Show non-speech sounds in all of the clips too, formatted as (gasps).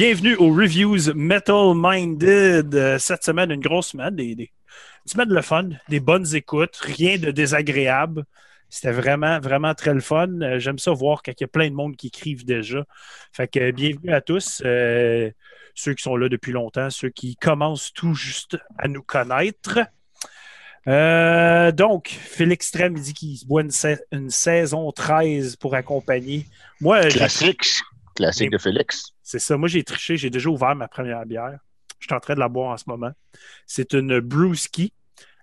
bienvenue aux Reviews Metal Minded. Euh, cette semaine, une grosse semaine, des, une semaine de fun, des bonnes écoutes, rien de désagréable. C'était vraiment, vraiment très le fun. Euh, J'aime ça voir qu'il y a plein de monde qui écrivent déjà. Fait que euh, bienvenue à tous, ceux qui sont là depuis longtemps, ceux qui commencent tout juste à nous connaître. Donc, Félix Trem dit qu'il se boit une, sa- une saison 13 pour accompagner. Moi, j'ai- Classique. De Félix. c'est ça. Moi, j'ai triché. J'ai déjà ouvert ma première bière. Je suis en train de la boire en ce moment. C'est une Brewski.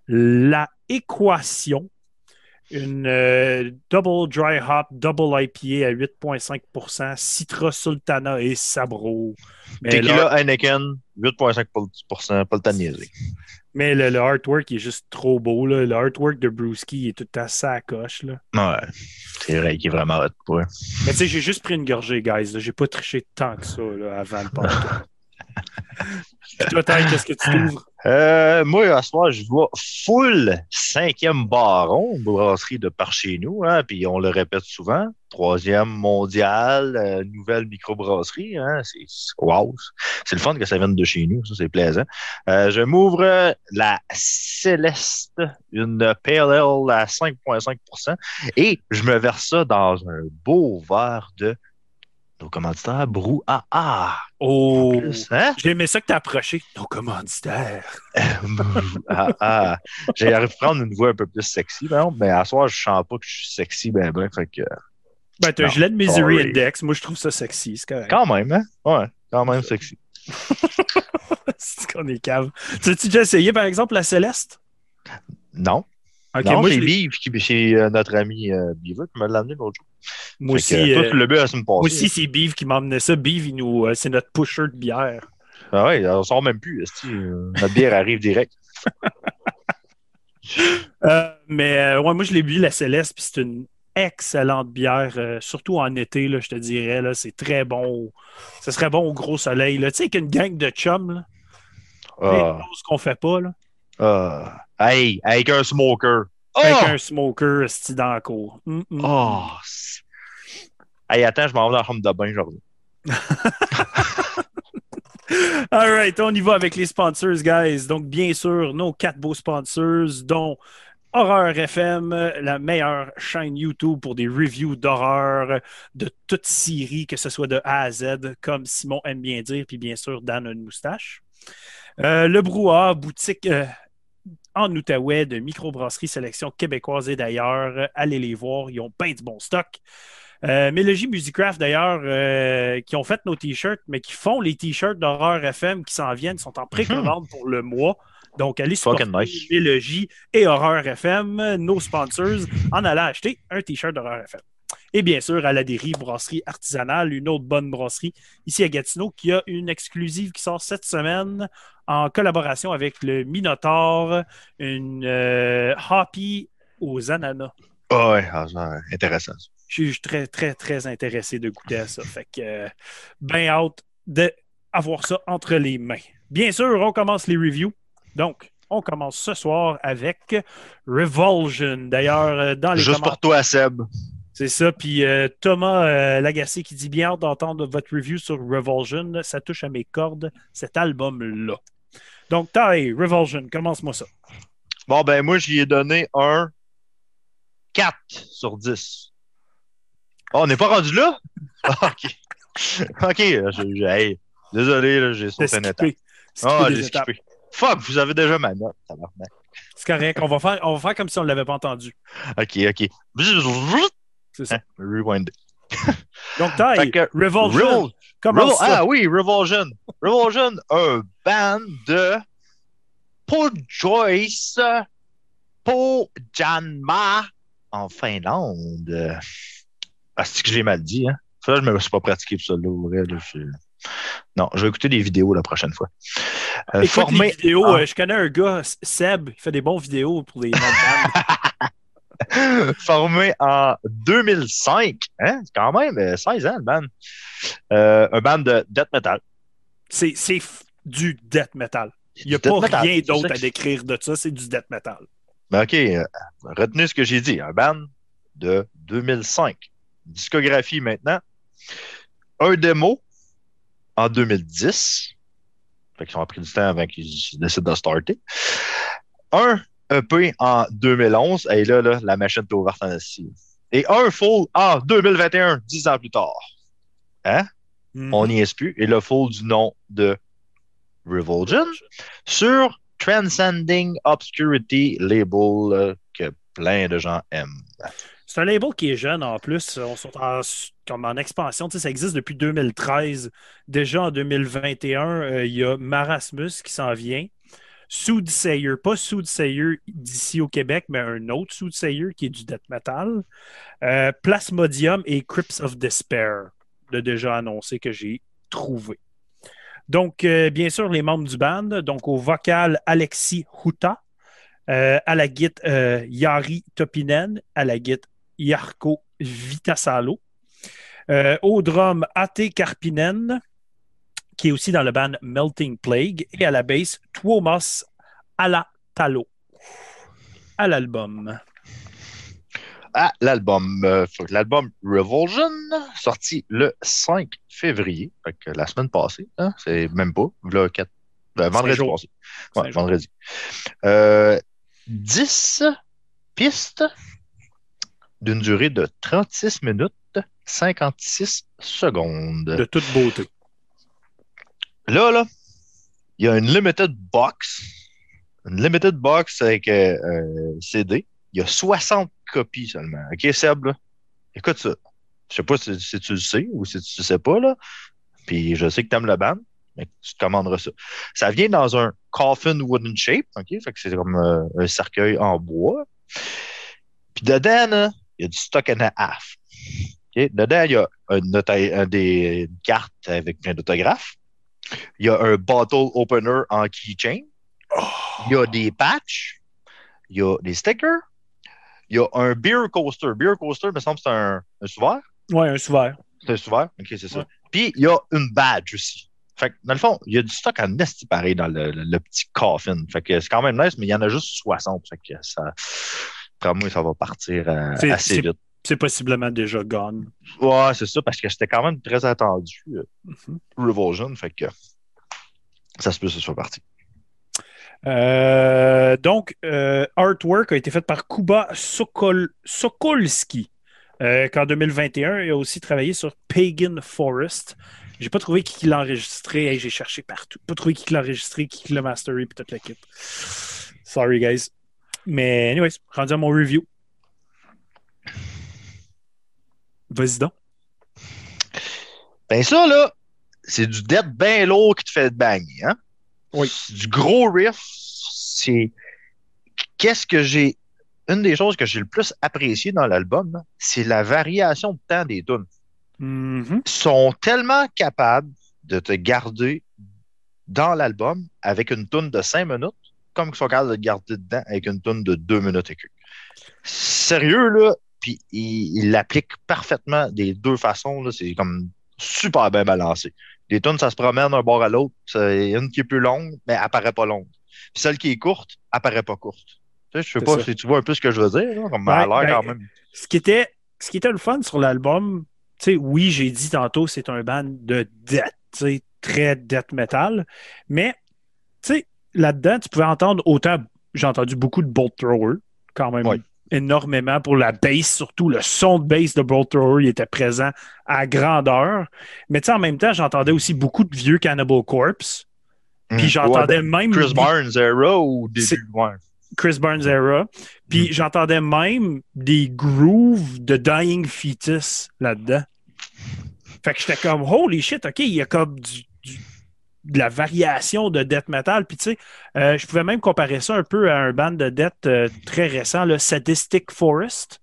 La Équation. Une euh, Double Dry Hop, Double IPA à 8,5% Citra Sultana et Sabro. Mais, Tequila Heineken, 8,5%, pas le temps de niaiser. mais le- le artwork est juste trop beau. Là. Le artwork de Brewski est tout à sa coche. Là. Ouais. C'est vrai qu'il est vraiment hot pour eux. Mais tu sais, j'ai juste pris une gorgée, guys. J'ai pas triché tant que ça là, avant le (laughs) podcast. Toi, qu'est-ce que tu t'ouvres? Euh, moi, à ce soir, je vois full cinquième baron, brasserie de par chez nous, hein, puis on le répète souvent. Troisième mondial, euh, nouvelle microbrasserie, hein, c'est wow. C'est le fun que ça vienne de chez nous, ça c'est plaisant. Euh, je m'ouvre euh, la Céleste, une Ale à 5,5%, et je me verse ça dans un beau verre de nos commanditaires Brouhaha. Oh! Hein? J'ai aimé ça que t'as approché nos commanditaires. (laughs) ah, ah. J'ai à prendre une voix un peu plus sexy, par exemple, mais à soir, je sens pas que je suis sexy, ben, ben, fait que, Ben, t'as un Non, gilet de Misery. Index. Moi, je trouve ça sexy. C'est correct. quand même, hein? Ouais, quand même sexy. (laughs) c'est qu'on est cave. Tu as-tu déjà essayé, par exemple, la Céleste? Non. Ok, non, moi, l'ai- Bive, qui, c'est euh, notre ami euh, qui me l'a amené l'autre jour. Moi Fait que, aussi, toi, euh, moi aussi, c'est Beef qui m'a emmené ça. Beef, il nous, euh, c'est notre pusher de bière. Ah ouais, on sort même plus. euh, notre bière arrive direct. (laughs) Euh, mais euh, ouais, moi, je l'ai bu, la Céleste, puis c'est une excellente bière, euh, surtout en été, là, je te dirais. Là, c'est très bon. Ce serait bon au gros soleil. là. Tu sais, avec une gang de chums, là, les Ah, choses qu'on fait pas, là, ah. Hey, avec un smoker. Oh! avec un smoker dans la cour. Mm, mm. Oh! c'est- Hey, attends, je m'en vais dans la chambre de bain, je reviens. (laughs) All right, on y va avec les sponsors, guys. Donc, bien sûr, nos quatre beaux sponsors, dont Horreur FM, la meilleure chaîne YouTube pour des reviews d'horreur de toute série, que ce soit de A à Z, comme Simon aime bien dire, puis bien sûr, Dan a une moustache. Euh, le Brouhaha, boutique euh, en Outaouais de microbrasserie sélection québécoise et d'ailleurs. Allez les voir, ils ont bien du bon stock. Euh, Mélogie Musicraft, d'ailleurs, euh, qui ont fait nos t-shirts, mais qui font les t-shirts d'horreur FM qui s'en viennent, sont en précommande pour le mois. Donc, allez Fucking nice. Mélogie et Horreur FM, nos sponsors, en allant acheter un t-shirt d'Horreur FM. Et bien sûr, à la dérive, brasserie artisanale, une autre bonne brasserie ici à Gatineau, qui a une exclusive qui sort cette semaine en collaboration avec le Minotaur, une euh, Hoppy aux ananas. Ah ouais, ah, intéressant. Je suis très, très, très intéressé de goûter à ça. Fait que, euh, ben hâte d'avoir ça entre les mains. Bien sûr, on commence les reviews. Donc, on commence ce soir avec Revulsion. D'ailleurs, euh, dans les Juste pour toi, Seb. C'est ça. Puis euh, Thomas euh, Lagacé qui dit bien hâte d'entendre votre review sur Revulsion. Ça touche à mes cordes, cet album-là. Donc, Ty, Revulsion, commence-moi ça. Bon, ben, moi, j'y ai donné un 4 sur 10. Oh, on n'est pas rendu là? (laughs) Ah, OK. (laughs) OK. je- je- hey, désolé, là, j'ai sauté une étape. Skippé Ah, j'ai skippé. Fuck, vous avez déjà ma note. C'est correct. On va, faire, on va faire comme si on ne l'avait pas entendu. OK, OK. C'est ça. Hein, Rewind. (laughs) Donc, que- Revulsion, Revol- ah oui, Revulsion. Revulsion, un band de Paul Joyce, Paul Janma en Finlande. Ah, c'est que j'ai mal dit, hein? Ça, je me suis pas pratiqué pour ça, là, au vrai, là, je- Non, je vais écouter des vidéos la prochaine fois. Euh, Écoute formé les vidéos. en- euh, je connais un gars, Seb, il fait des bons vidéos pour les bandes. (laughs) (laughs) formé en 2005, hein? C'est quand même euh, 16 ans, le band. Euh, un band de death metal. C'est du death metal. Il n'y a pas metal. rien d'autre à décrire de ça, c'est du death metal. Ben, OK, euh, retenez ce que j'ai dit. Un band de 2005. Discographie maintenant. Un démo, en 2010. Fait qu'ils ont pris du temps avant qu'ils décident de starter. Un EP en 2011. Et là, là la machine est ouverte en Asie. Et un full en 2021, dix ans plus tard. Hein? Mhm. On n'y est plus. Et le full du nom de Revulsion sur Transcending Obscurity label euh, que plein de gens aiment. C'est un label qui est jeune en plus. On est en, comme en expansion. Tu sais, ça existe depuis 2013. Déjà en 2021, euh, il y a Marasmus qui s'en vient. Soothsayer, pas Soothsayer d'ici au Québec, mais un autre Soothsayer qui est du death metal. Euh, Plasmodium et Crypts of Despair, de déjà annoncé que j'ai trouvé. Donc, euh, bien sûr, les membres du band. Donc, au vocal, Alexis Huta. Euh, à la guitare, euh, Yari Topinen. À la guitare, Yarko Vitasalo. Au drum, Ate Karpinen, qui est aussi dans le band Melting Plague. Et à la basse, Tuomas Alatalo. À l'album. Ah, l'album. euh, l'album Revulsion, sorti le 5 février, fait que la semaine passée. Hein, c'est même pas. Quatre- euh, vendredi passé. Ouais, vendredi. Euh, 10 pistes d'une durée de 36 minutes 56 secondes. De toute beauté. Là, là, il y a une limited box. Une limited box avec euh, un CD. Il y a 60 copies seulement. OK, Seb, là? Écoute ça. Je sais pas si, tu le sais ou si tu le sais pas, là. Puis je sais que tu aimes le band, mais tu te commanderas ça. Ça vient dans un coffin wooden shape, OK? Fait que c'est comme euh, un cercueil en bois. Puis dedans, il y a du stock and a half. OK? Dedans, il y a un nota- un des une carte avec plein d'autographes. Il y a un bottle opener en keychain. Il y a des patchs. Il y a des stickers. Il y a un beer coaster. Beer coaster, me semble que c'est un, un sous-verre. Ouais, un souverain. C'est un sous-verre? OK, c'est ça. Ouais. Puis, il y a une badge aussi. Fait que, dans le fond, il y a du stock en esti pareil dans le, le- le petit coffin. Fait que c'est quand même nice, mais il y en a juste 60. Fait que ça, pour moi, ça va partir euh, assez vite. C'est possiblement déjà gone. Ouais, c'est ça, parce que c'était quand même très attendu, euh, Mhm. Revulsion. Fait que ça se peut que ce soit parti. Euh, donc, euh, artwork a été fait par Kuba Sokol, Sokolski. Euh, qu'en 2021, il a aussi travaillé sur Pagan Forest. J'ai pas trouvé qui l'a enregistré. Hey, J'ai cherché partout. Pas trouvé qui l'a enregistré, qui l'a masteré, puis toute l'équipe. Sorry, guys. Mais, anyways, rendu à mon review. Vas-y donc. Ben ça, là, c'est du dead bien lourd qui te fait banger, hein? Oui. Du gros riff. C'est. Qu'est-ce que j'ai. Une des choses que j'ai le plus apprécié dans l'album, c'est la variation de temps des tunes. Mhm. Ils sont tellement capables de te garder dans l'album avec une tune de 5 minutes, comme ils sont capables de te garder dedans avec une tune de 2 minutes et quelques. Sérieux, là, puis il l'appliquent parfaitement des deux façons, c'est comme super bien balancé. Les tunes, ça se promène d'un bord à l'autre. C'est une qui est plus longue, mais elle paraît pas longue. Puis celle qui est courte, elle paraît pas courte. Tu sais, je sais pas ça. si tu vois un peu ce que je veux dire, là, comme Ouais, ben, quand même. ce qui était, ce qui était le fun sur l'album, tu sais, oui, j'ai dit tantôt, c'est un band de death, tu sais, très death metal, mais, tu sais, là-dedans, tu pouvais entendre autant, j'ai entendu beaucoup de Bolt Thrower, quand même, Ouais. Énormément pour la bass, surtout le son de bass de Bolt Thrower, il était présent à grandeur, mais tu sais, en même temps, j'entendais aussi beaucoup de vieux Cannibal Corpse, puis Mm. j'entendais Ouais, même Chris Barnes era ou C'est- début? Ouais. Chris Barnes era. Puis Mm. j'entendais même des grooves de Dying Fetus là-dedans. Fait que j'étais comme, holy shit, OK, il y a comme du, du- de la variation de death metal. Puis tu sais, euh, je pouvais même comparer ça un peu à un band de death euh, très récent, le Sadistic Forest.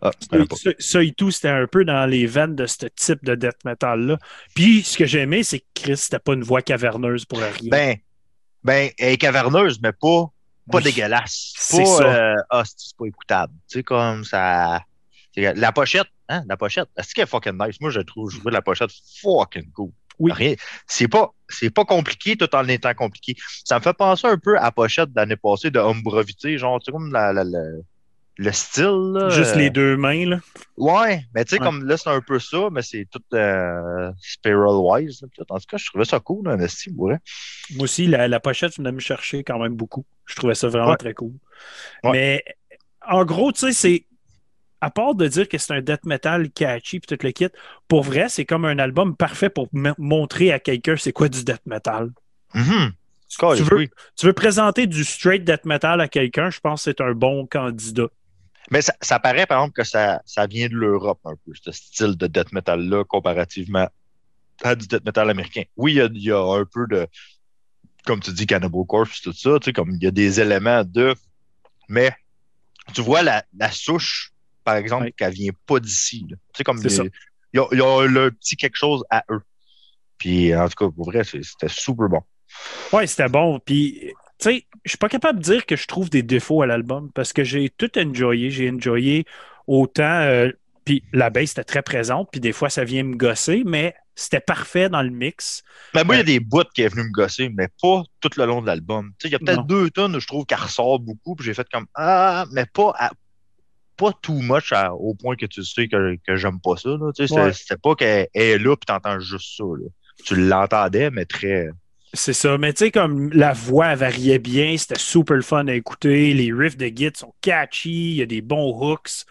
Ah. Ça, ça et tout, c'était un peu dans les veines de ce type de death metal-là. Puis ce que j'aimais, c'est que Chris, c'était pas une voix caverneuse pour rien. Ben, ben, elle est caverneuse, mais pas, pas Oui. dégueulasse. C'est Pas, ça. euh, ah, c'est pas écoutable. Tu sais, comme ça. La pochette, hein, la pochette, est-ce qu'elle est fucking nice? Moi, je trouve, je trouve la pochette fucking cool. Oui. Rien- C'est pas, c'est pas compliqué tout en étant compliqué. Ça me fait penser un peu à pochette de l'année passée de Umbrovité, genre, tu sais, comme la, la, la, le style. Là, Juste euh, les deux mains, là. Ouais, mais tu sais, Ouais. comme là, c'est un peu ça, mais c'est tout euh, spiral-wise. En tout cas, je trouvais ça cool, un pour vrai. Moi aussi, la, la pochette, je venais me chercher quand même beaucoup. Je trouvais ça vraiment Ouais. très cool. Ouais. Mais en gros, tu sais, c'est. À part de dire que c'est un death metal catchy puis tout le kit, pour vrai, c'est comme un album parfait pour montrer à quelqu'un c'est quoi du death metal. Mhm. Tu veux, Oui. tu veux présenter du straight death metal à quelqu'un, je pense que c'est un bon candidat. Mais ça, ça paraît, par exemple, que ça, ça vient de l'Europe un peu, ce style de death metal-là, comparativement à du death metal américain. Oui, il y a, il y a un peu de, comme tu dis, Cannibal Corpse, tout ça, tu sais, comme il y a des éléments de. Mais tu vois la, la souche, par exemple, Oui. qu'elle vient pas d'ici. Tu sais, comme C'est il y ça. a- il y a, il y a le petit quelque chose à eux. Puis, en tout cas, pour vrai, c'était super bon. Ouais, c'était bon. Puis, tu sais, je suis pas capable de dire que je trouve des défauts à l'album parce que j'ai tout enjoyé. J'ai enjoyé autant. euh, puis la bass était très présente, puis des fois ça vient me gosser, mais c'était parfait dans le mix. Mais moi, il y a des bouts qui est venu me gosser, mais pas tout le long de l'album. Tu sais, il y a peut-être deux tonnes où je trouve qu'elle ressort beaucoup, puis j'ai fait comme Ah, mais pas à- pas too much à- au point que tu sais que, que j'aime pas ça. Là. Tu sais, Ouais. C'était pas qu'elle est là, puis t'entends juste ça. Là. Tu l'entendais, mais très. C'est ça. Mais tu sais, comme la voix variait bien, c'était super fun à écouter. Les riffs de Git sont catchy, il y a des bons hooks.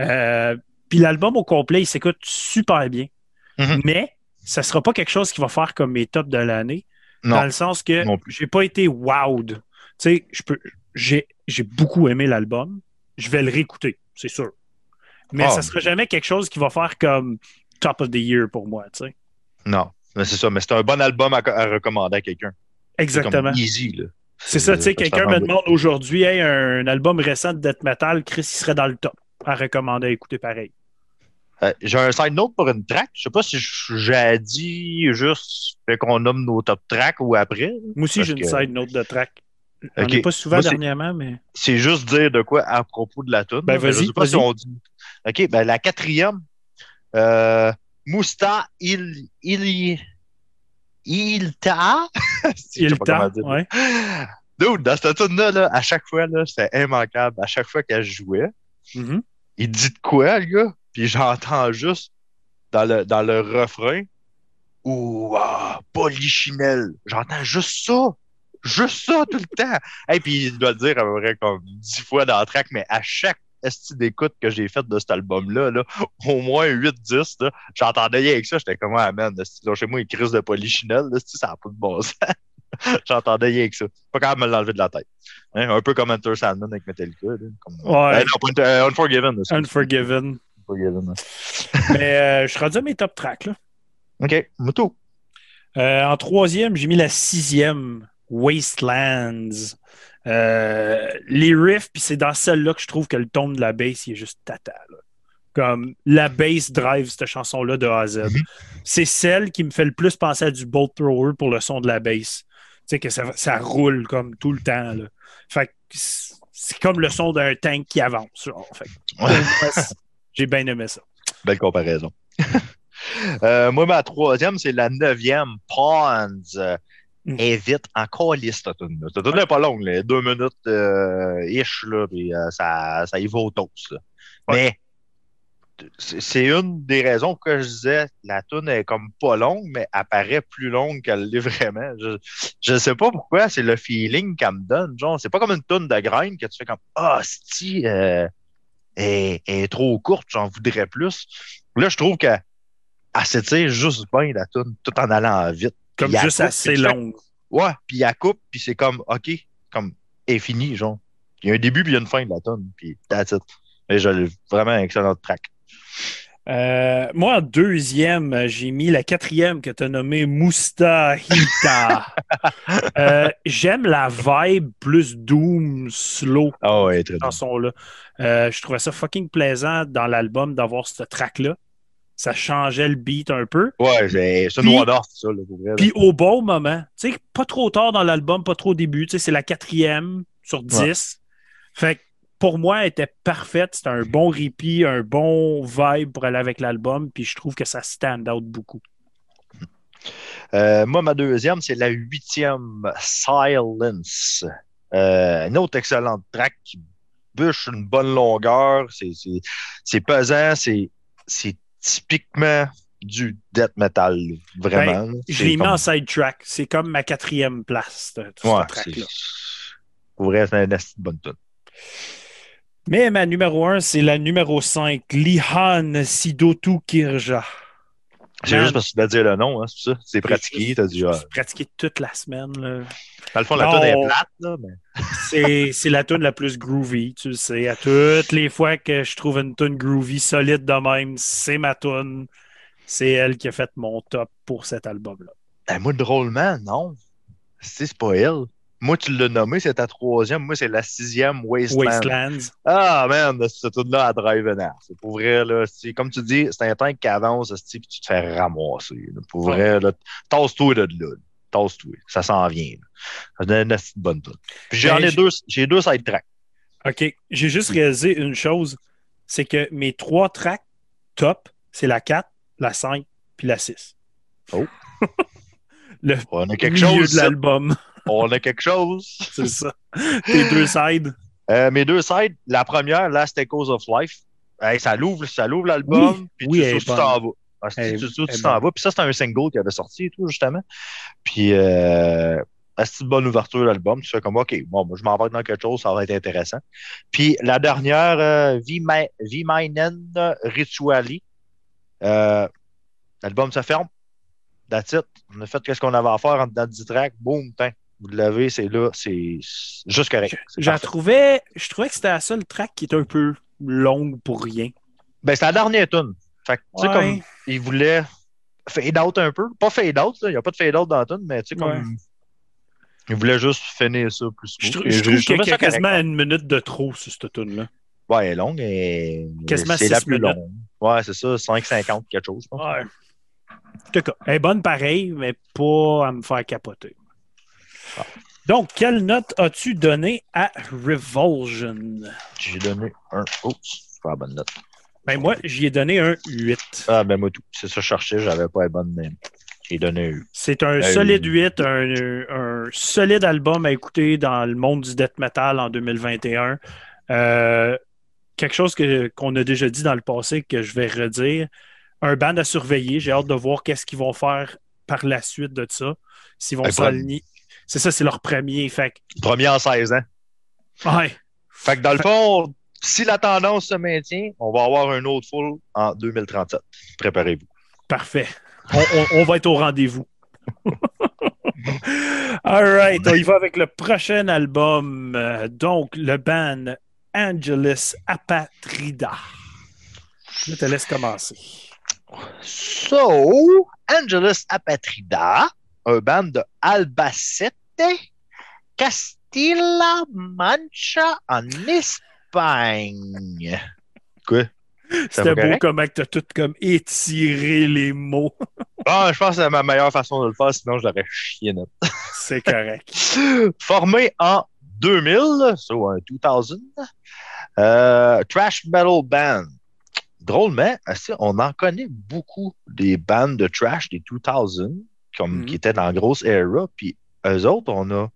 Euh, puis l'album au complet, il s'écoute super bien. Mhm. Mais ça sera pas quelque chose qui va faire comme mes tops de l'année. Dans le sens que j'ai pas été wowed. Tu sais, j'ai beaucoup aimé l'album. Je vais le réécouter, c'est sûr. Mais Ah. ça sera jamais quelque chose qui va faire comme top of the year pour moi, tu sais. Non. Mais c'est ça. Mais c'est un bon album à, à recommander à quelqu'un. C'est Exactement. comme easy. là. C'est ça, tu sais, quelqu'un me demande aujourd'hui, hey, un album récent de death metal, Chris, il serait dans le top à recommander à écouter pareil. Euh, j'ai un side note pour une track. Je sais pas si j'ai dit juste qu'on nomme nos top tracks ou après. Moi aussi, j'ai une que- side note de track. On Ok. n'est pas souvent Moi, dernièrement, mais. c'est juste dire de quoi à propos de la tune. Ben, je vas-y, sais pas si on dit. OK, ben la quatrième, euh, Mousta Il Il Ilta. (laughs) Si, je Il sais pas comment temps, dire. ouais. Dude, dans cette tune-là, là, à chaque fois, là, c'était immanquable. À chaque fois qu'elle jouait, Mhm. il dit de quoi, le gars? Puis j'entends juste dans le, dans le refrain Ouh, ah, polychimel. J'entends juste ça. Juste ça tout le temps. Et puis il doit le dire à peu près comme dix fois dans la track, mais à chaque esti d'écoute que j'ai faite de cet album-là, là, au moins 8-10, là, j'entendais rien avec ça. J'étais comme, ah man, là, chez moi, il crise de polychinelle, là, ça n'a pas de bon sens. (laughs) j'entendais rien avec ça. Pas capable de me l'enlever de la tête. Hein, un peu comme Enter Sandman avec Metallica. Là, comme... Ouais. Euh, non, euh, Unforgiven. Unforgiven. Unforgiven. (laughs) mais euh, je suis rendu à mes top tracks, là. OK. Euh, en troisième, j'ai mis la sixième, Wastelands. Euh, les riffs, puis c'est dans celle-là que je trouve que le ton de la bass il est juste tata. là. Comme la bass drive cette chanson-là de A à Z. Mhm. C'est celle qui me fait le plus penser à du Bolt Thrower pour le son de la bass. Tu sais, que ça, ça roule comme tout le temps. Là. Fait que c'est comme le son d'un tank qui avance. genre. Fait que j'ai bien aimé ça. Belle comparaison. (laughs) Euh, moi, ma troisième, c'est la neuvième, Pawns. Euh, Mm. est vite encore liste, cette tune-là. Cette tune n'est pas longue, là. deux minutes euh, ish, là, puis euh, ça, ça y va au toast. là. Mais c'est une des raisons que je disais, la tune est comme pas longue, mais elle paraît plus longue qu'elle l'est vraiment. Je, je sais pas pourquoi, c'est le feeling qu'elle me donne. Genre, c'est pas comme une tune de grain que tu fais comme Ah, si, euh, elle, elle est trop courte, j'en voudrais plus. Là, je trouve qu'elle elle s'étire juste bien la tune, tout en allant vite. Comme juste coupe, assez longue. Ouais, puis elle coupe, puis c'est comme, OK, comme, est fini, genre. Il y a un début, puis il y a une fin de la tonne, puis that's it. Mais j'ai vraiment un excellent track. Euh, moi, en deuxième, j'ai mis la quatrième que tu as nommée Mustahita. (laughs) Euh, J'aime la vibe plus doom, slow, ouais, très bien. chanson-là. Euh, je trouvais ça fucking plaisant dans l'album d'avoir ce track-là. Ça changeait le beat un peu. Ouais, c'est Puis- noir d'or, ça. Puis au bon moment, tu sais, pas trop tard dans l'album, pas trop au début, tu sais, c'est la quatrième sur dix. Fait que pour moi, elle était parfaite. C'était un bon repeat, un bon vibe pour aller avec l'album, puis je trouve que ça stand out beaucoup. Euh, moi, ma deuxième, c'est la huitième, Silence. Euh, une autre excellente track qui bûche une bonne longueur, c'est pesant, c'est typiquement du death metal, vraiment. Ben, je l'ai mis en sidetrack. C'est comme ma quatrième place. De, ouais, track-là. Pour vrai, c'est une bonne tune. Mais ma numéro 1, c'est la numéro 5, Lihan Sidotu Kirja. C'est juste parce que tu vas dire le nom, hein, c'est ça? C'est pratiqué, t'as dit. C'est pratiqué toute la semaine. Là. Dans le fond, la tune est plate, là. Mais... (laughs) c'est la tune la plus groovy, tu le sais. À toutes les fois que je trouve une tune groovy solide de même, c'est ma tune. C'est elle qui a fait mon top pour cet album-là. Ben, moi, drôlement, non. C'est pas elle. Moi, tu l'as nommé, c'est ta troisième. Moi, c'est la sixième Wasteland. Wastelands. Ah, man, c'est tout là à Drive C'est pour vrai, là. Comme tu dis, c'est un tank qui avance, puis tu te fais ramasser. Pour vrai, là. Tasse-toi de là. Tasse-toi. Ça s'en vient. C'est une bonne toute. Puis j'en ben, ai deux, j'ai deux side tracks. OK. J'ai juste réalisé une chose. C'est que mes trois tracks top, c'est la 4, la 5, puis la 6. Oh. (laughs) le On a quelque milieu chose, de l'album on a quelque chose. (laughs) C'est ça. Tes deux sides. Euh, mes deux sides, la première, Last Echoes of Life. ça l'ouvre, ça l'ouvre l'album. puis tu, tu t'en vas. Ah, tu t'en vas. Puis ça, c'était un single qui avait sorti et tout, justement. Puis, euh, c'est une bonne ouverture l'album. Tu fais comme, OK, bon, moi, je m'embarque dans quelque chose, ça va être intéressant. Puis la dernière, euh, V-Minen Rituali. Euh, l'album se ferme. That's it. On a fait ce qu'on avait à faire en dedans 10 tracks. Boom, tiens. Vous l'avez, c'est là, c'est juste correct. Je, trouvais, je trouvais que c'était la seule track qui était un peu longue pour rien. Ben, c'était la dernière tune. Fait tu sais, comme, il voulait fade out un peu. Pas fade out, il n'y a pas de fade out dans la tune, mais tu sais, comme. Il voulait juste finir ça plus Je, je trouve qu'il y a quasiment une minute de trop sur cette tune-là. Ouais, elle est longue et. Quasiment c'est la plus longue. Ouais, c'est ça, 5,50 quelque chose, je pense. Ouais. En tout cas, elle est bonne pareil, mais pas à me faire capoter. Donc, quelle note as-tu donné à Revulsion? J'ai donné un. Oups, pas la bonne note. Ben, moi, j'y ai donné un 8. Ah, ben, moi, tout. C'est ça, je cherchais, j'avais pas la bonne même. J'ai donné un 8. C'est un solide 8, un, solide album à écouter dans le monde du death metal en 2021. Euh, quelque chose qu'on a déjà dit dans le passé que je vais redire. Un band à surveiller. J'ai hâte de voir qu'est-ce qu'ils vont faire par la suite de ça. S'ils vont s'aligner. C'est ça, c'est leur premier. Fait Premier en 16 ans. Ouais. Fait que dans le fond, si la tendance se maintient, on va avoir un autre full en 2037. Préparez-vous. Parfait. On, va être au rendez-vous. (laughs) All right, on y va avec le prochain album. Donc, le band Angelus Apatrida. Je te laisse commencer. So, Angelus Apatrida un band de Albacete, Castilla-Mancha en Espagne. Quoi? C'était beau comment tu as tout comme étiré les mots. (laughs) ah, je pense que c'est ma meilleure façon de le faire, sinon je l'aurais chié net. (laughs) c'est correct. (laughs) Formé en 2000, so 2000, euh, Trash Metal Band. Drôlement, on en connaît beaucoup des bandes de trash des 2000 comme, qui mhm. étaient dans la grosse era. Puis eux autres, on a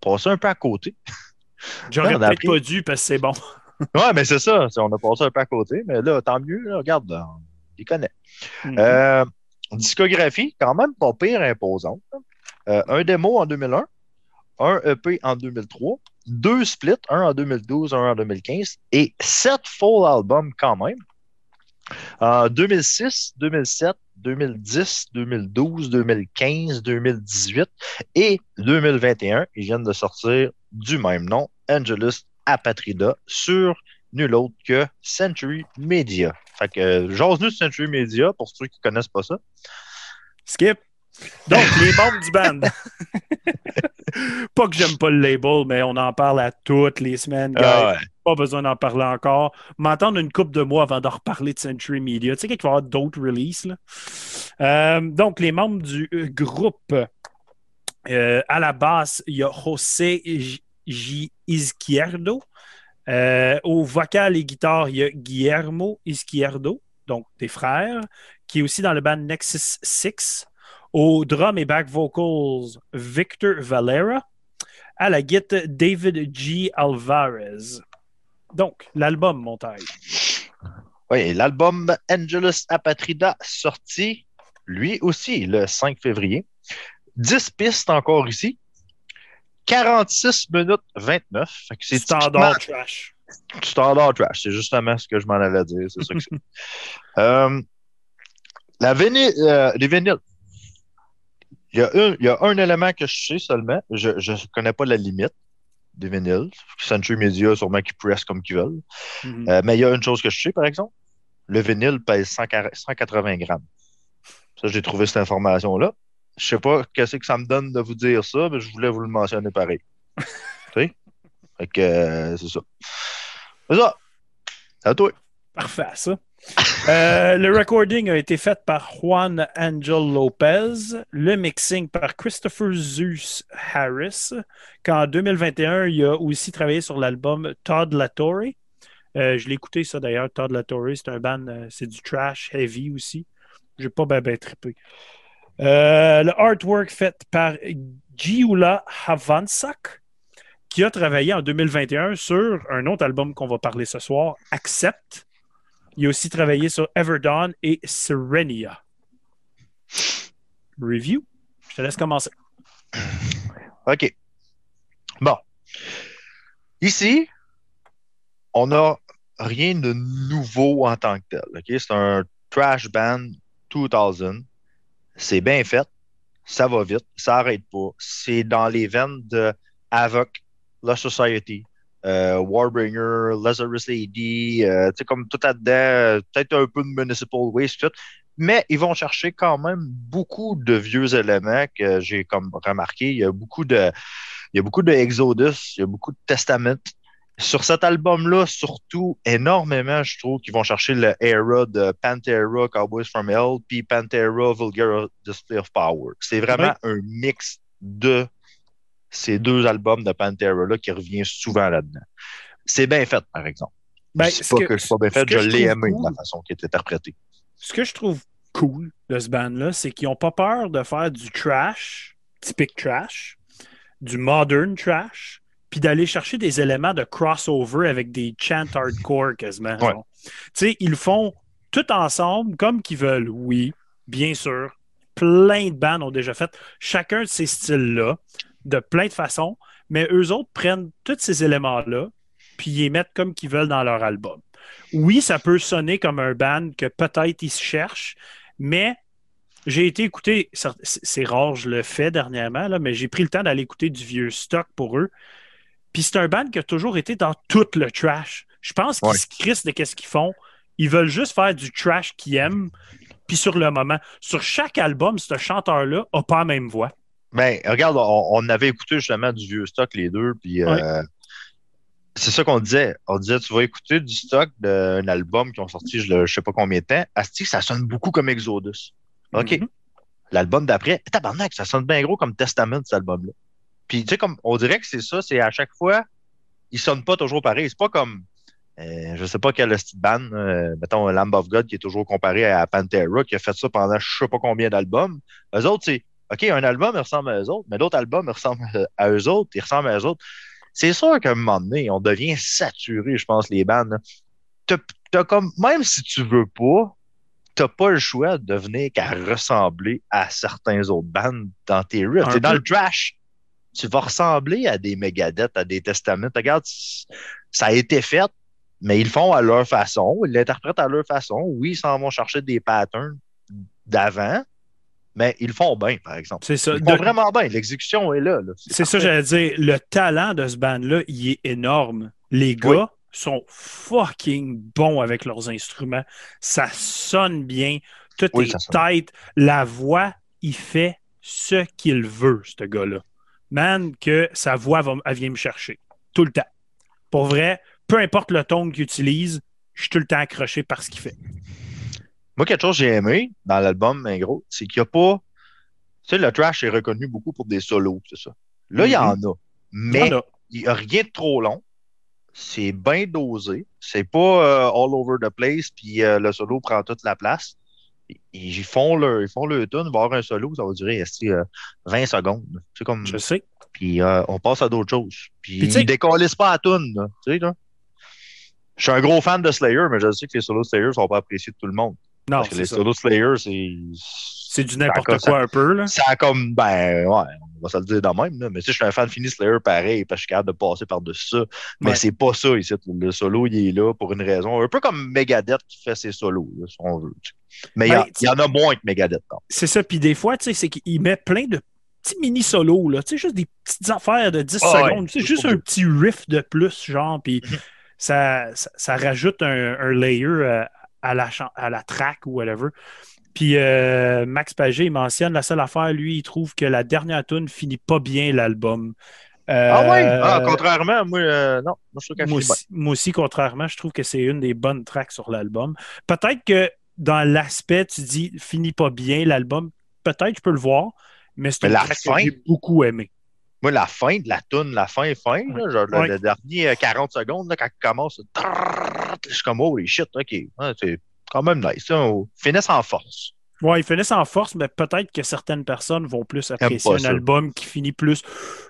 passé un peu à côté. J'aurais peut-être pas dû parce que c'est bon. (laughs) ouais, mais c'est ça. On a passé un peu à côté. Mais là, tant mieux. regarde, on les connaît. Mhm. Euh, discographie, quand même pas pire imposante. Euh, un démo en 2001, un EP en 2003, deux splits, un en 2012, un en 2015 et sept full albums quand même. En 2006, 2007, 2010, 2012, 2015, 2018 et 2021. Ils viennent de sortir du même nom, Angelus Apatrida, sur nul autre que Century Media. Fait que, j'ose nous Century Media pour ceux qui ne connaissent pas ça. Skip. Donc, les membres du band. (laughs) pas que j'aime pas le label, mais on en parle à toutes les semaines. Ah pas besoin d'en parler encore. M'entendre une coupe de mois avant de reparler de Century Media. Tu sais qu'il va y avoir d'autres releases. Euh, donc, les membres du euh, groupe, euh, à la base, il y a José G. Izquierdo. au vocal et guitare, il y a Guillermo Izquierdo, donc des frères, qui est aussi dans le band Nexus 6. Au drum et back vocals, Victor Valera. À la guitare, David G. Alvarez. Donc, l'album, mon taille. Oui, l'album Angelus Apatrida, sorti lui aussi le 5 février. 10 pistes encore ici. 46 minutes 29. C'est standard trash. Standard trash, c'est justement ce que je m'en allais dire. C'est ça que c'est. (laughs) euh, la euh, les vinyles. Il y, a un, il y, a un, élément que je sais seulement. Je ne connais pas la limite des vinyles. Century Media, sûrement qui pressent comme qu'ils veulent. Mm-hmm. Euh, mais il y a une chose que je sais, par exemple. Le vinyle pèse 180 grammes. Ça, j'ai trouvé cette information-là. Je sais pas qu'est-ce que ça me donne de vous dire ça, mais je voulais vous le mentionner pareil. (laughs) tu sais? Fait que euh, c'est ça. C'est ça. À toi. Parfait, ça. Euh, le recording a été fait par Juan Angel Lopez, le mixing par Christopher Zeus Harris, qu'en 2021, il a aussi travaillé sur l'album Todd Latore. Euh, je l'ai écouté ça d'ailleurs, Todd Latore, c'est un band, euh, c'est du trash heavy aussi. J'ai pas bien ben trippé. le artwork fait par Giula Havansak, qui a travaillé en 2021 sur un autre album qu'on va parler ce soir, Accept. Il a aussi travaillé sur Everdawn et Serenia. Review? Je te laisse commencer. OK. Bon. Ici, on n'a rien de nouveau en tant que tel. C'est un trash band 2000. C'est bien fait. Ça va vite. Ça n'arrête pas. C'est dans les veines de Havoc, La Society, Warbringer, Lazarus Lady, euh, tu sais, comme tout là-dedans, peut-être un peu de Municipal Waste, tout. Mais ils vont chercher quand même beaucoup de vieux éléments que j'ai comme remarqué. Il y a beaucoup de, il y a beaucoup de Exodus, il y a beaucoup de Testament. Sur cet album-là, surtout, énormément, je trouve qu'ils vont chercher le era de Pantera, Cowboys from Hell, puis Pantera, Vulgar Display of Power. C'est vraiment un mix de ces deux albums de Pantera-là qui revient souvent là-dedans. C'est bien fait, par exemple. Ben, c'est pas que, c'est pas bien fait, je l'ai aimé de la façon qui est interprétée. Ce que je trouve cool de ce band-là, c'est qu'ils n'ont pas peur de faire du trash, typique trash, du modern trash, puis d'aller chercher des éléments de crossover avec des chants hardcore quasiment. Tu sais, ils font tout ensemble comme qu'ils veulent, oui, bien sûr. Plein de bands ont déjà fait chacun de ces styles-là de plein de façons, mais eux autres prennent tous ces éléments-là, puis ils les mettent comme qu'ils veulent dans leur album. Oui, ça peut sonner comme un band que peut-être ils se cherchent, mais j'ai été écouter, c'est rare, je le fais dernièrement, là, mais j'ai pris le temps d'aller écouter du vieux stock pour eux. Puis c'est un band qui a toujours été dans tout le trash. Je pense qu'ils se crissent de qu'est-ce qu'ils font. Ils veulent juste faire du trash qu'ils aiment. Puis sur le moment, sur chaque album, ce chanteur-là n'a pas la même voix. Ben, regarde, on, avait écouté justement du vieux stock, les deux, puis euh, c'est ça qu'on disait. On disait, tu vas écouter du stock d'un album qui ont sorti, je ne sais pas combien de temps. Asti, ça sonne beaucoup comme Exodus. OK. Mm-hmm. L'album d'après, tabarnak, ça sonne bien gros comme Testament, cet album-là. Puis, tu sais, comme, on dirait que c'est ça, c'est à chaque fois, il sonne pas toujours pareil. C'est pas comme, euh, je sais pas quel style band, euh, mettons Lamb of God qui est toujours comparé à Pantera, qui a fait ça pendant je sais pas combien d'albums. Eux autres, c'est OK, un album, ressemble à eux autres, mais l'autre album, ressemble à eux autres, il ressemble à eux autres. C'est sûr qu'à un moment donné, on devient saturé, je pense, les bandes. comme, même si tu veux pas, t'as pas le choix de venir qu'à ressembler à certains autres bandes dans tes riffs. T'es dans le trash. Tu vas ressembler à des Megadeth, à des Testaments. Regarde, ça a été fait, mais ils le font à leur façon. Ils l'interprètent à leur façon. Oui, ils s'en vont chercher des patterns d'avant, mais ils font bien, par exemple. C'est ça. Ils font vraiment bien. L'exécution est là. C'est ça, j'allais dire. Le talent de ce band-là, il est énorme. Les gars sont fucking bons avec leurs instruments. Ça sonne bien. Tout est tête. La voix, il fait ce qu'il veut, ce gars-là. Man, que sa voix va, elle vient me chercher. Tout le temps. Pour vrai, peu importe le ton qu'il utilise, je suis tout le temps accroché par ce qu'il fait. Moi, quelque chose que j'ai aimé dans l'album, en gros, c'est qu'il n'y a pas. Tu sais, le trash est reconnu beaucoup pour des solos, c'est ça. Là, il y en mhm. a. Mais il n'y a rien de trop long. C'est bien dosé. C'est pas euh, all over the place, puis euh, le solo prend toute la place. ils font leur, ils font le tune, voir un solo, ça va durer 20 secondes. C'est comme. Je sais. Puis on passe à d'autres choses. Puis, puis ils décollissent pas à tune, tu sais, là. Je suis un gros fan de Slayer, mais je sais que les solos Slayer ne sont pas appréciés de tout le monde. Non, Parce que les solos Slayer, c'est. C'est du n'importe quoi un peu, là. Ça a comme, ben, ouais, on va se le dire de même, là. Mais tu sais, je suis un fan fini Slayer pareil, parce que je suis capable de passer par-dessus ça. Mais c'est pas ça ici. Le solo, il est là pour une raison. Un peu comme Megadeth qui fait ses solos, si on veut. Mais il y, ben, en a moins que Megadeth. C'est ça. Puis des fois, tu sais, c'est qu'il met plein de petits mini-solos, là. Tu sais, juste des petites affaires de 10 secondes. c'est juste un petit riff de plus, genre. Puis. Mhm ça, ça, rajoute un, layer euh, à, la, à la track ou whatever. Puis euh, Max Pagé, il mentionne la seule affaire, lui, il trouve que la dernière tune finit pas bien l'album. ah oui? Ah, euh, contrairement, moi, non. Moi, je trouve moi, aussi, moi, aussi, contrairement, je trouve que c'est une des bonnes tracks sur l'album. Peut-être que dans l'aspect, tu dis finit pas bien l'album. Peut-être je peux le voir, mais c'est une track que j'ai beaucoup aimé. Moi, la fin de la toune, la fin, fin, genre, le, dernier 40 euh, secondes, là, quand il commence, je suis comme, oh, les shit, OK. c'est quand même nice. Ils finissent en force. Oui, ils finissent en force, mais peut-être que certaines personnes vont plus apprécier un album qui finit plus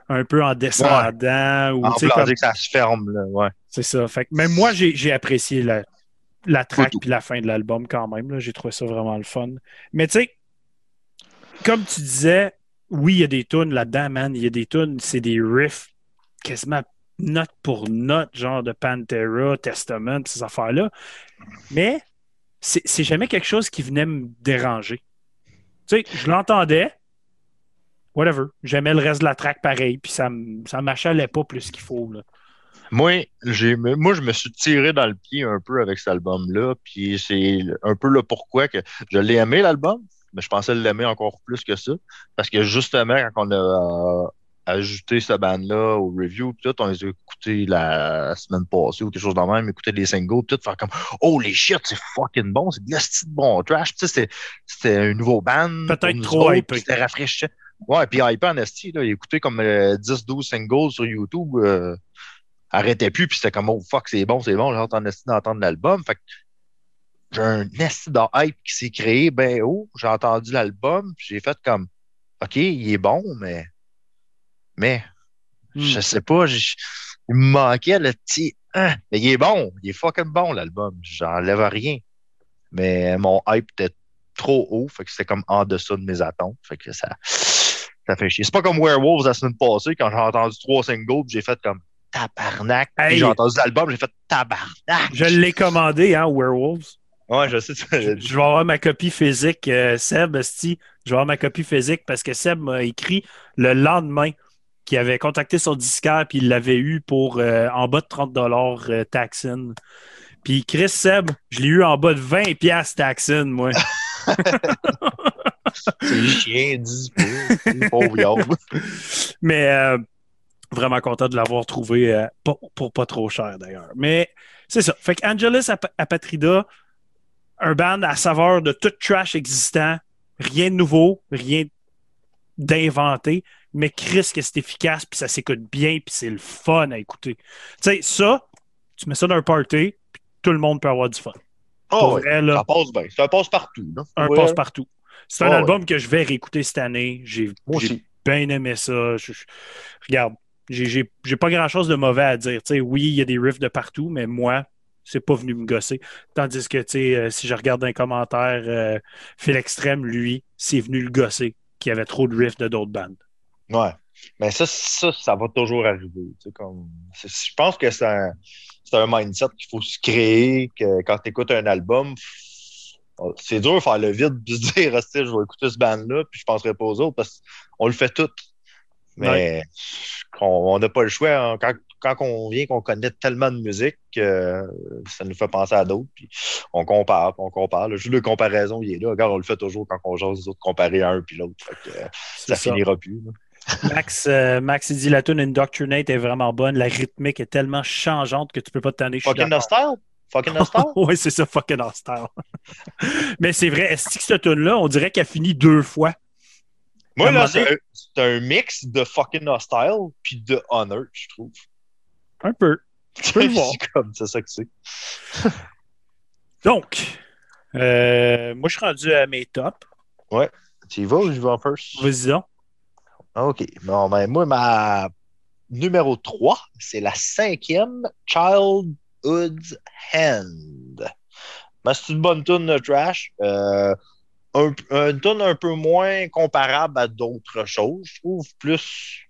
un peu en descendant. Ou, en comme... que ça se ferme. Là, ouais. C'est ça. Fait même moi, j'ai apprécié la, la track puis la fin de l'album quand même. J'ai trouvé ça vraiment le fun. Mais tu sais, comme tu disais, oui, il y a des tunes là-dedans, man. Il y a des tunes, c'est des riffs quasiment note pour note, genre de Pantera, Testament, ces affaires-là. Mais c'est jamais quelque chose qui venait me déranger. Tu sais, je l'entendais, whatever. J'aimais le reste de la track pareil, puis ça, ça m'achalait pas plus qu'il faut. Là. Moi, moi, je me suis tiré dans le pied un peu avec cet album-là, puis c'est un peu le pourquoi que je l'ai aimé, l'album, mais je pensais l'aimer encore plus que ça. Parce que justement, quand on a euh, ajouté ce band-là au review, tout, on les a écoutés la semaine passée ou quelque chose de même, écouter des singles, tout, faire comme Oh les shit, c'est fucking bon, c'est de la bon trash. Tu sais, c'était un nouveau band. Peut-être trop hype. C'était rafraîchissant. Ouais, puis hype en esti, là, écouté comme 10-12 euh, singles sur YouTube. Euh, arrêtait plus, puis c'était comme Oh fuck, c'est bon, c'est bon, j'ai entendu d'entendre l'album. Fait que j'ai un nest de hype qui s'est créé ben haut. J'ai entendu l'album, puis j'ai fait comme OK, il est bon, mais mais hmm. je sais pas, il me manquait le petit hein, mais il est bon, il est fucking bon l'album, j'enlève rien. Mais mon hype était trop haut, fait que c'était comme en dessous de mes attentes, fait que ça ça fait chier. C'est pas comme Werewolves la semaine passée quand j'ai entendu trois singles, j'ai fait comme tabarnak. J'ai entendu l'album, j'ai fait tabarnak. Je l'ai commandé, hein, Werewolves. Ouais, je sais. Je vais avoir ma copie physique, euh, Seb, Sti. Je vais avoir ma copie physique parce que Seb m'a écrit le lendemain qu'il avait contacté son disquaire puis il l'avait eu pour euh, en bas de 30 dollars euh, Taxin. Puis Chris Seb, je l'ai eu en bas de 20 pièces Taxin, moi. (laughs) (laughs) C'est chien, 10 pauvre (laughs) Mais vraiment content de l'avoir trouvé pour, pour, pas trop cher d'ailleurs. Mais c'est ça. Fait que Angelus Apatrida, un band à saveur de tout trash existant, rien de nouveau, rien d'inventé, mais Chris que c'est efficace, puis ça s'écoute bien, puis c'est le fun à écouter. Tu sais, ça, tu mets ça dans un party, puis tout le monde peut avoir du fun. Oh, ça passe bien. Ça passe partout. Un passe partout. C'est un ah album que je vais réécouter cette année. J'ai bien aimé ça. regarde, j'ai pas grand chose de mauvais à dire. oui, il y a des riffs de partout, mais moi, c'est pas venu me gosser. Tandis que, euh, si je regarde un commentaire, euh, Phil Extrême, lui, c'est venu le gosser qu'il y avait trop de riffs de d'autres bandes. Ouais. Mais ça, ça, ça va toujours arriver. Comme... Je pense que c'est un, un, mindset qu'il faut se créer, que quand tu écoutes un album, c'est dur de faire le vide de se dire, (laughs) je vais écouter ce band-là, puis je penserai pas aux autres, parce qu'on le fait tout. Mais on n'a pas le choix. Hein. Quand, quand on vient qu'on connaît tellement de musique, euh, ça nous fait penser à d'autres. Puis on compare, on compare. Le jeu de comparaison, il est là. Regarde, on le fait toujours quand on jase les autres comparer un puis l'autre. Euh, ça, finira plus. Max, euh, Max il dit la tune Indoctrinate est vraiment bonne. La rythmique est tellement changeante que tu peux pas te tanner. Fucking hostile? Fucking hostile? (laughs) oui, c'est ça, fucking hostile. (laughs) Mais c'est vrai, est-ce que cette tune-là, on dirait qu'elle finit deux fois? Moi, là, c'est un, mix de fucking hostile puis de honor, je trouve. Un peu. Tu peux le (laughs) voir. comme c'est ça que c'est. Donc, Euh, moi, je suis rendu à mes tops. Ouais. Tu y vas ou je vais en first? Vas-y donc. OK. Bon, ben, moi, ma numéro 3, c'est la cinquième Childhood's Hand. Ben, c'est une bonne tune de trash. Euh, un, une tune un peu moins comparable à d'autres choses. Je trouve plus,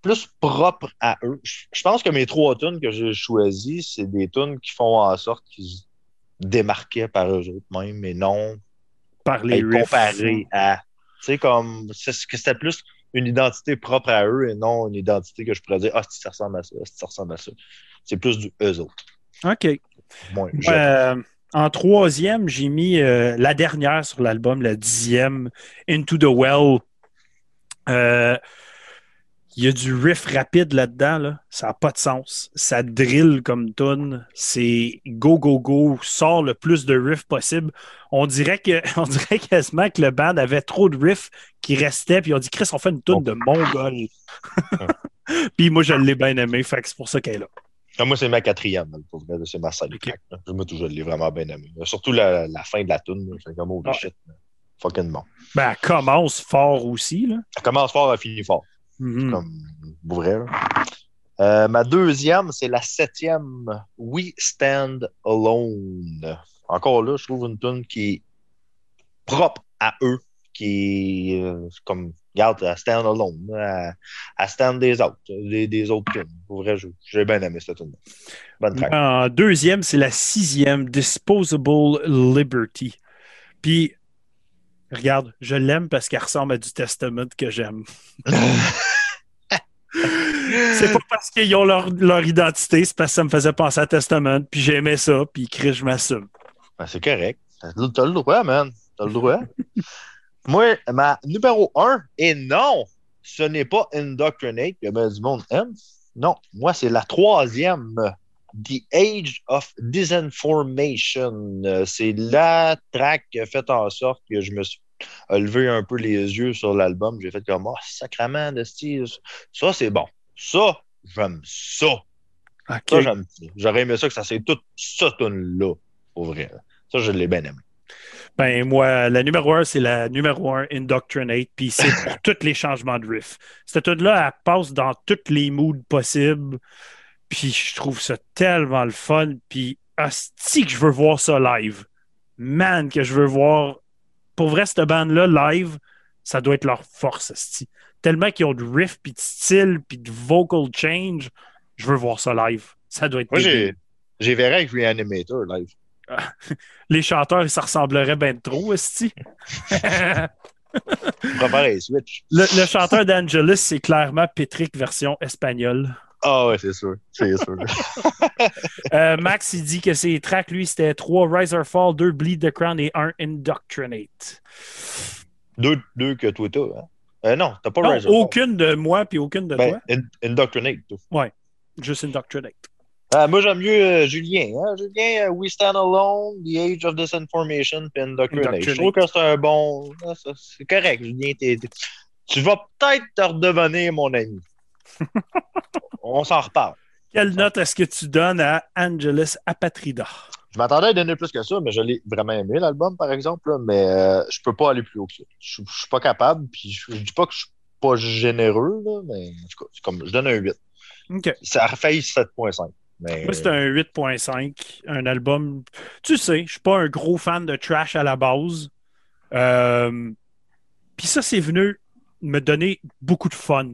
plus propre à eux. Je, pense que mes trois tunes que j'ai choisies, c'est des tunes qui font en sorte qu'ils se démarquaient par eux autres même, mais non Par les comparés à. Tu sais, comme. c'est- que C'était plus une identité propre à eux et non une identité que je pourrais dire, ah, si ça ressemble à ça, si ça ressemble à ça. C'est plus du eux autres. OK. Euh, en troisième, j'ai mis euh, la dernière sur l'album, la dixième, Into the Well. Euh, Il y a du riff rapide là-dedans, là. ça n'a pas de sens. Ça drill comme tune. C'est go, go, go, sort le plus de riff possible. On dirait, que, (laughs) on dirait quasiment que le band avait trop de riffs qui restaient, puis on dit Chris, on fait une tune de mongol. (laughs) puis moi, je l'ai bien aimé, fait que c'est pour ça qu'elle est là. Ah, moi, c'est ma quatrième, c'est ma scène. Ok. Moi, toujours, je l'ai vraiment bien aimé. Surtout la, la fin de la tune, c'est comme oh shit. Fucking bon. Ben, elle commence fort aussi. Là. Ça commence fort, elle finit fort. Mhm. Comme vrai. Euh, ma deuxième, c'est la septième, We Stand Alone. Encore là, je trouve une tune qui est propre à eux, qui est euh, comme, regarde, à Stand Alone, à, à Stand des autres, des, des autres tunes. Pour vrai, j'ai bien aimé cette tune. Bonne track. En deuxième, c'est la sixième, Disposable Liberty. Puis, regarde, je l'aime parce qu'elle ressemble à du Testament que j'aime. (laughs) C'est pas parce qu'ils ont leur, leur identité, c'est parce que ça me faisait penser à Testament, puis j'aimais ça, puis Chris, je m'assume. Ben, c'est correct. T'as le droit, man. T'as le droit. (laughs) Moi, ma numéro un, et non, ce n'est pas Indoctrinate que ben, du monde aime. Non, moi, c'est la troisième. The Age of Disinformation. C'est la track qui a fait en sorte que je me suis a levé un peu les yeux sur l'album. J'ai fait comme, oh, sacrament de style. Ça, c'est bon. Ça, j'aime ça. Ça, j'aime ça. J'aurais aimé ça que ça c'est tout ça tune-là, pour vrai. Ça, je l'ai bien aimé. Ben, moi, la numéro un, c'est la numéro un Indoctrinate, puis c'est pour (laughs) tous les changements de riff. Cette tune-là, elle passe dans tous les moods possibles, puis je trouve ça tellement le fun, puis asti que je veux voir ça live. Man, que je veux voir. Pour vrai, cette bande-là, live, ça doit être leur force, asti. Tellement qu'ils ont de riff, puis de style, puis de vocal change, je veux voir ça live. Ça doit être Moi, j'ai, j'ai verré avec Reanimator live. (laughs) Les chanteurs, ça ressemblerait bien trop, esti. (laughs) Préfère les Switch. Le, le chanteur d'Angelus, c'est clairement Petrick version espagnole. Ah ouais, c'est sûr. C'est sûr. (laughs) Euh, Max, il dit que ses tracks, lui, c'était 3 Rise or Fall, 2 Bleed the Crown et 1 Indoctrinate. deux, deux que toi, t'as. Hein? Euh, non, t'as pas Non, Rise Fall. aucune de moi puis aucune de Ben, toi. In- Indoctrinate. toi. Juste Indoctrinate. Ah, moi, j'aime mieux euh, Julien. Hein? Julien, euh, We Stand Alone, The Age of Disinformation, puis Indoctrinate. Je trouve que c'est un bon. ah, C'est correct, Julien. Tu vas peut-être te redevenir mon ami. (laughs) On s'en reparle. Quelle note est-ce que tu donnes à Angelus Apatrida? Je m'attendais à donner plus que ça, mais je l'ai vraiment aimé, l'album, par exemple. là, mais euh, je peux pas aller plus haut que ça. Je, je suis pas capable, puis je, je dis pas que je suis pas généreux, là, mais en tout cas, comme, je donne un 8. OK. Ça a failli 7.5. Mais... Moi, c'est un 8.5, un album. Tu sais, je suis pas un gros fan de trash à la base. Euh, Puis ça, c'est venu me donner beaucoup de fun.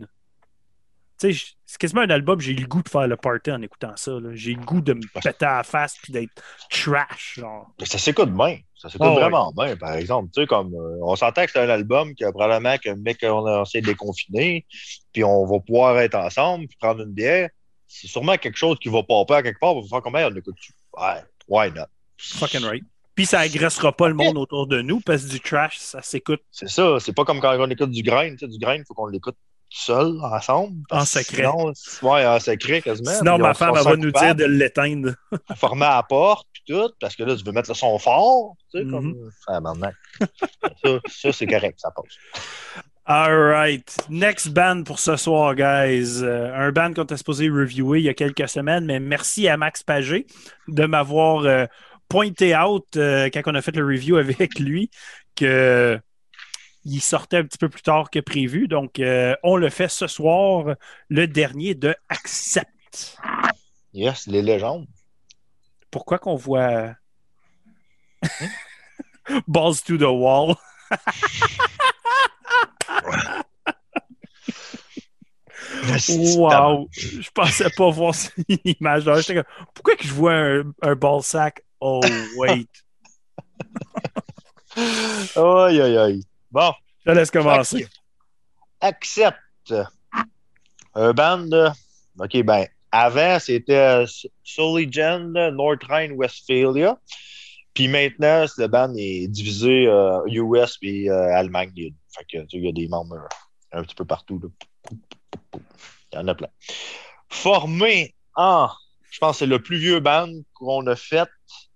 Sais, c'est quasiment un album, j'ai le goût de faire le party en écoutant ça. J'ai le goût de me péter à la face puis d'être trash. Genre. Mais ça s'écoute bien. Ça s'écoute Ah ouais. vraiment bien, par exemple. Tu sais, comme, euh, on s'entend que c'est un album que probablement que mec, on a essayé de déconfiner, puis on va pouvoir être ensemble, puis prendre une bière. C'est sûrement quelque chose qui va popper à quelque part. On va faire combien? On écoute-tu? Ouais, why not? Fucking right. Puis ça agressera pas le monde autour de nous parce que du trash, ça s'écoute C'est ça. C'est pas comme quand on écoute du grain. Tu sais, du grain, il faut qu'on l'écoute seul, ensemble. En secret. Sinon, ouais, en secret quasiment. Sinon, ma femme, va nous dire de l'éteindre. (laughs) Former à la porte, puis tout, parce que là, tu veux mettre le son fort. Tu sais, Mhm. comme. Ah, maintenant. ça, ça c'est correct, ça passe. (laughs) All right. Next band pour ce soir, guys. Euh, un band qu'on était supposé reviewer il y a quelques semaines, mais merci à Max Pagé de m'avoir euh, pointé out euh, quand on a fait le review avec lui que il sortait un petit peu plus tard que prévu. Donc, euh, on le fait ce soir, le dernier de Accept. Yes, les légendes. Pourquoi qu'on voit (laughs) Balls to the wall? (laughs) wow! Je pensais pas voir cette (laughs) image. Comme, pourquoi que je vois un, un ball sack? Oh, wait. aïe, aïe, aïe. Bon. Je laisse commencer. Accepte. Un band. OK, ben, avant, c'était Soul North Rhine-Westphalia. Puis maintenant, le band est divisé euh, US et euh, Allemagne. Fait que, il y a des membres euh, un petit peu partout. Là. Il y en a plein. Formé en, je pense c'est le plus vieux band qu'on a fait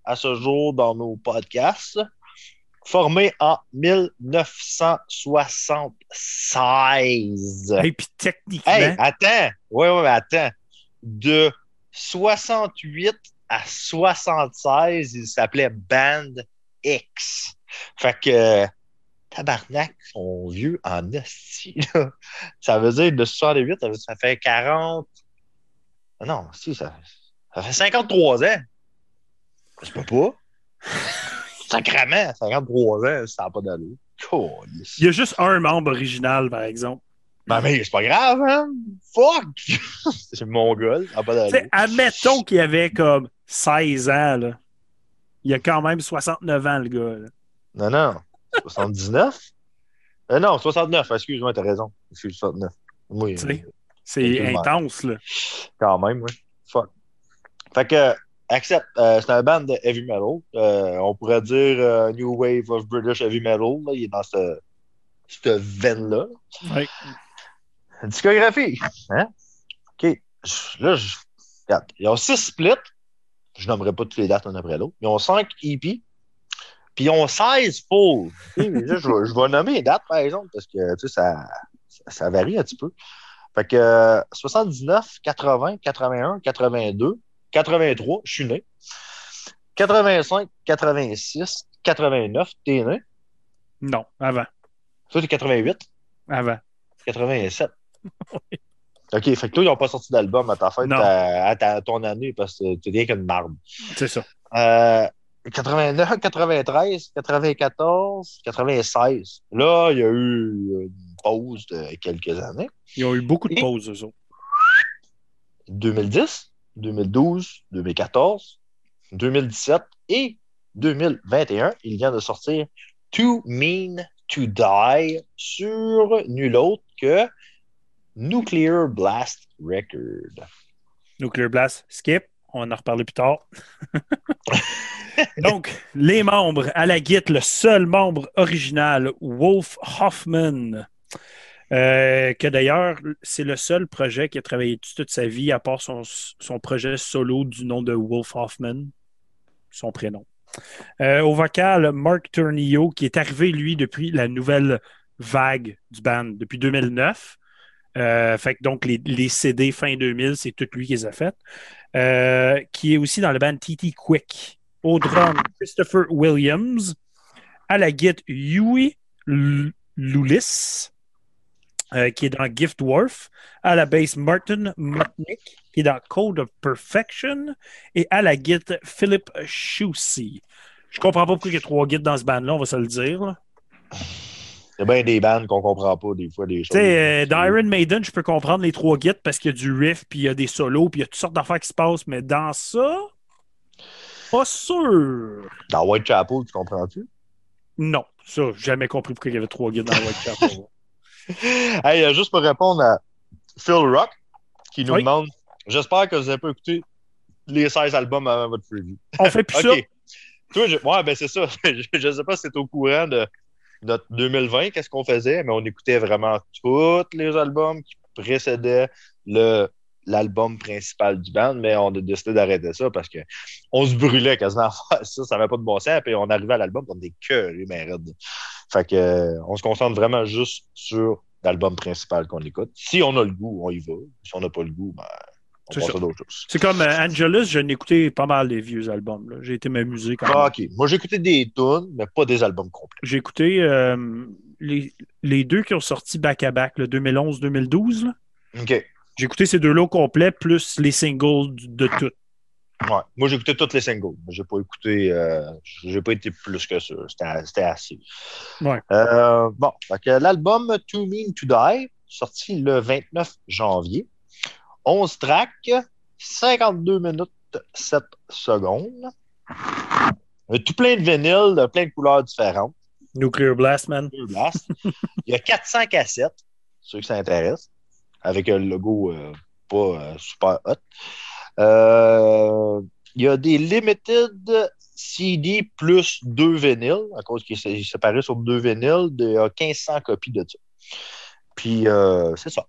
à ce jour dans nos podcasts. Formé en 1976. Et puis techniquement. Hey, attends. Oui, oui, attends. De 68 à 76, il s'appelait Band X. Fait que tabarnak, sont vieux en esti. Ça veut dire de 68, ça fait 40. Ah non, si, ça, ça fait 53 ans. Je peux pas. Sacrement, 53 ans, ça n'a pas d'allure. Il y a juste un membre original, par exemple. Ben, mais c'est pas grave, hein? Fuck! (laughs) c'est mon gars, ça n'a pas d'allure. Admettons qu'il avait comme 16 ans, là. Il a quand même 69 ans, le gars. Là. Non, non. 79? (laughs) Euh, non, 69, excuse-moi, t'as raison. Je suis 69. Oui. C'est intense, là. Quand même, oui. Fuck. Fait que, accepte, euh, c'est un band de heavy metal. Euh, on pourrait dire euh, New Wave of British Heavy Metal. Là. Il est dans ce, cette veine-là. Oui. Discographie. Hein? OK. Là, je... regarde. Ils ont six splits. Je nommerai pas toutes les dates l'un après l'autre. Ils ont cinq EP. Puis ils ont 16 pôles. je, je, vais nommer les dates, par exemple, parce que ça, ça varie un petit peu. Fait que 79, 80, 81, 82, 83, je suis né. 85, 86, 89, t'es né? Non, avant. Toi, t'es 88? Avant. 87. (laughs) OK, fait que toi, ils n'ont pas sorti d'album à ta fête, à, à, ton année, parce que t'es rien qu'une marde. C'est ça. Euh, 89, 93, 94, 96. Là, il y a eu une pause de quelques années. Ils ont eu beaucoup de pauses, eux autres. 2010, 2012, 2014, 2017 et 2021, il vient de sortir Too Mean to Die sur nul autre que Nuclear Blast Record. Nuclear Blast, skip, on en reparler plus tard. (laughs) Donc, les membres à la guide, le seul membre original, Wolf Hoffman, euh, que d'ailleurs, c'est le seul projet qui a travaillé toute sa vie, à part son, projet solo du nom de Wolf Hoffman, son prénom. Euh, au vocal, Mark Turnillo, qui est arrivé, lui, depuis la nouvelle vague du band, depuis 2009. Euh, fait que donc, les, les, CD fin 2000, c'est tout lui qui les a fait. qui est aussi dans le band TT Quick. Au drum, Christopher Williams. À la guitare, Huey Lulis, euh, qui est dans Gift Dwarf. À la basse, Martin Mutnick, qui est dans Code of Perfection. Et à la guitare, Philip Shusey. Je comprends pas pourquoi il y a trois guides dans ce band-là, on va se le dire. Il y a bien des bands qu'on comprend pas des fois des choses. Euh, dans Iron Maiden, je peux comprendre les trois guides parce qu'il y a du riff, puis il y a des solos, puis il y a toutes sortes d'affaires qui se passent, mais dans ça, pas sûr. Dans Whitechapel, tu comprends-tu? Non, ça, j'ai jamais compris pourquoi il y avait trois guides dans Whitechapel. (laughs) (laughs) hey, euh, juste pour répondre à Phil Rock, qui nous demande J'espère que vous n'avez pas écouté les 16 albums avant votre preview. On fait plus (laughs) ça. Toi, je... Ouais, ben c'est ça. (laughs) je ne sais pas si c'est au courant de notre 2020, qu'est-ce qu'on faisait, mais on écoutait vraiment tous les albums qui précédaient le l'album principal du band, mais on a décidé d'arrêter ça parce qu'on se brûlait quasiment à faire ça, ça n'avait pas de bon sens, puis on arrivait à l'album, on était que les Fait que, euh, on se concentre vraiment juste sur l'album principal qu'on écoute. Si on a le goût, on y va. Si on n'a pas le goût, ben, On passe à d'autres choses. C'est comme euh, Angelus, je n'écoutais pas mal les vieux albums. J'ai été m'amuser quand même. Ah, OK. Moi, j'ai écouté des tunes, mais pas des albums complets. J'ai écouté euh, les, les deux qui ont sorti back-à-back, le 2011-2012. là. OK. J'ai écouté ces deux-là au complet, plus les singles de tout. Ouais. Moi, j'ai écouté toutes les singles. J'ai pas écouté. euh, j'ai pas été plus que ça. C'était assez. Ouais. Euh, bon. L'album Too Mean to Die, sorti le 29 janvier. 11 tracks, 52 minutes 7 secondes. Euh, Tout plein de vinyle, de plein de couleurs différentes. Nuclear Blast, man. Deux Blast. Il y a 400 cassettes, ceux qui s'intéressent, avec un logo euh, pas super hot. Euh, il y a des limited CD plus deux vinyles, à cause qu'il est séparé sur deux vinyles, il y a 1500 copies de ça. Puis, euh, c'est ça.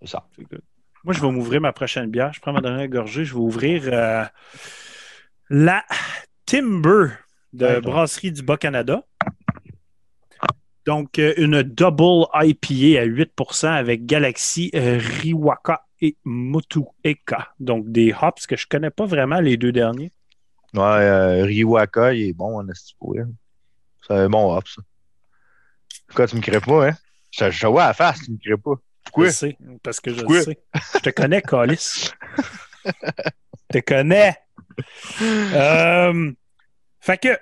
C'est ça. Moi, je vais m'ouvrir ma prochaine bière. Je prends ma dernière gorgée. Je vais ouvrir euh, la Timber de Ouais, Brasserie du Bas-Canada. Donc, une double IPA à 8% avec Galaxy Riwaka et Motueka. Donc, des hops que je connais pas vraiment, les deux derniers. Ouais, euh, Riwaka, il est bon en esti pour elle. C'est un bon hop, ça. Pourquoi tu me crées pas, hein? Je, je vois à la face, tu me crées pas. Pourquoi? Je sais, parce que je Pourquoi? le sais. Je te connais, (laughs) Calis. je te connais. Euh, fait que,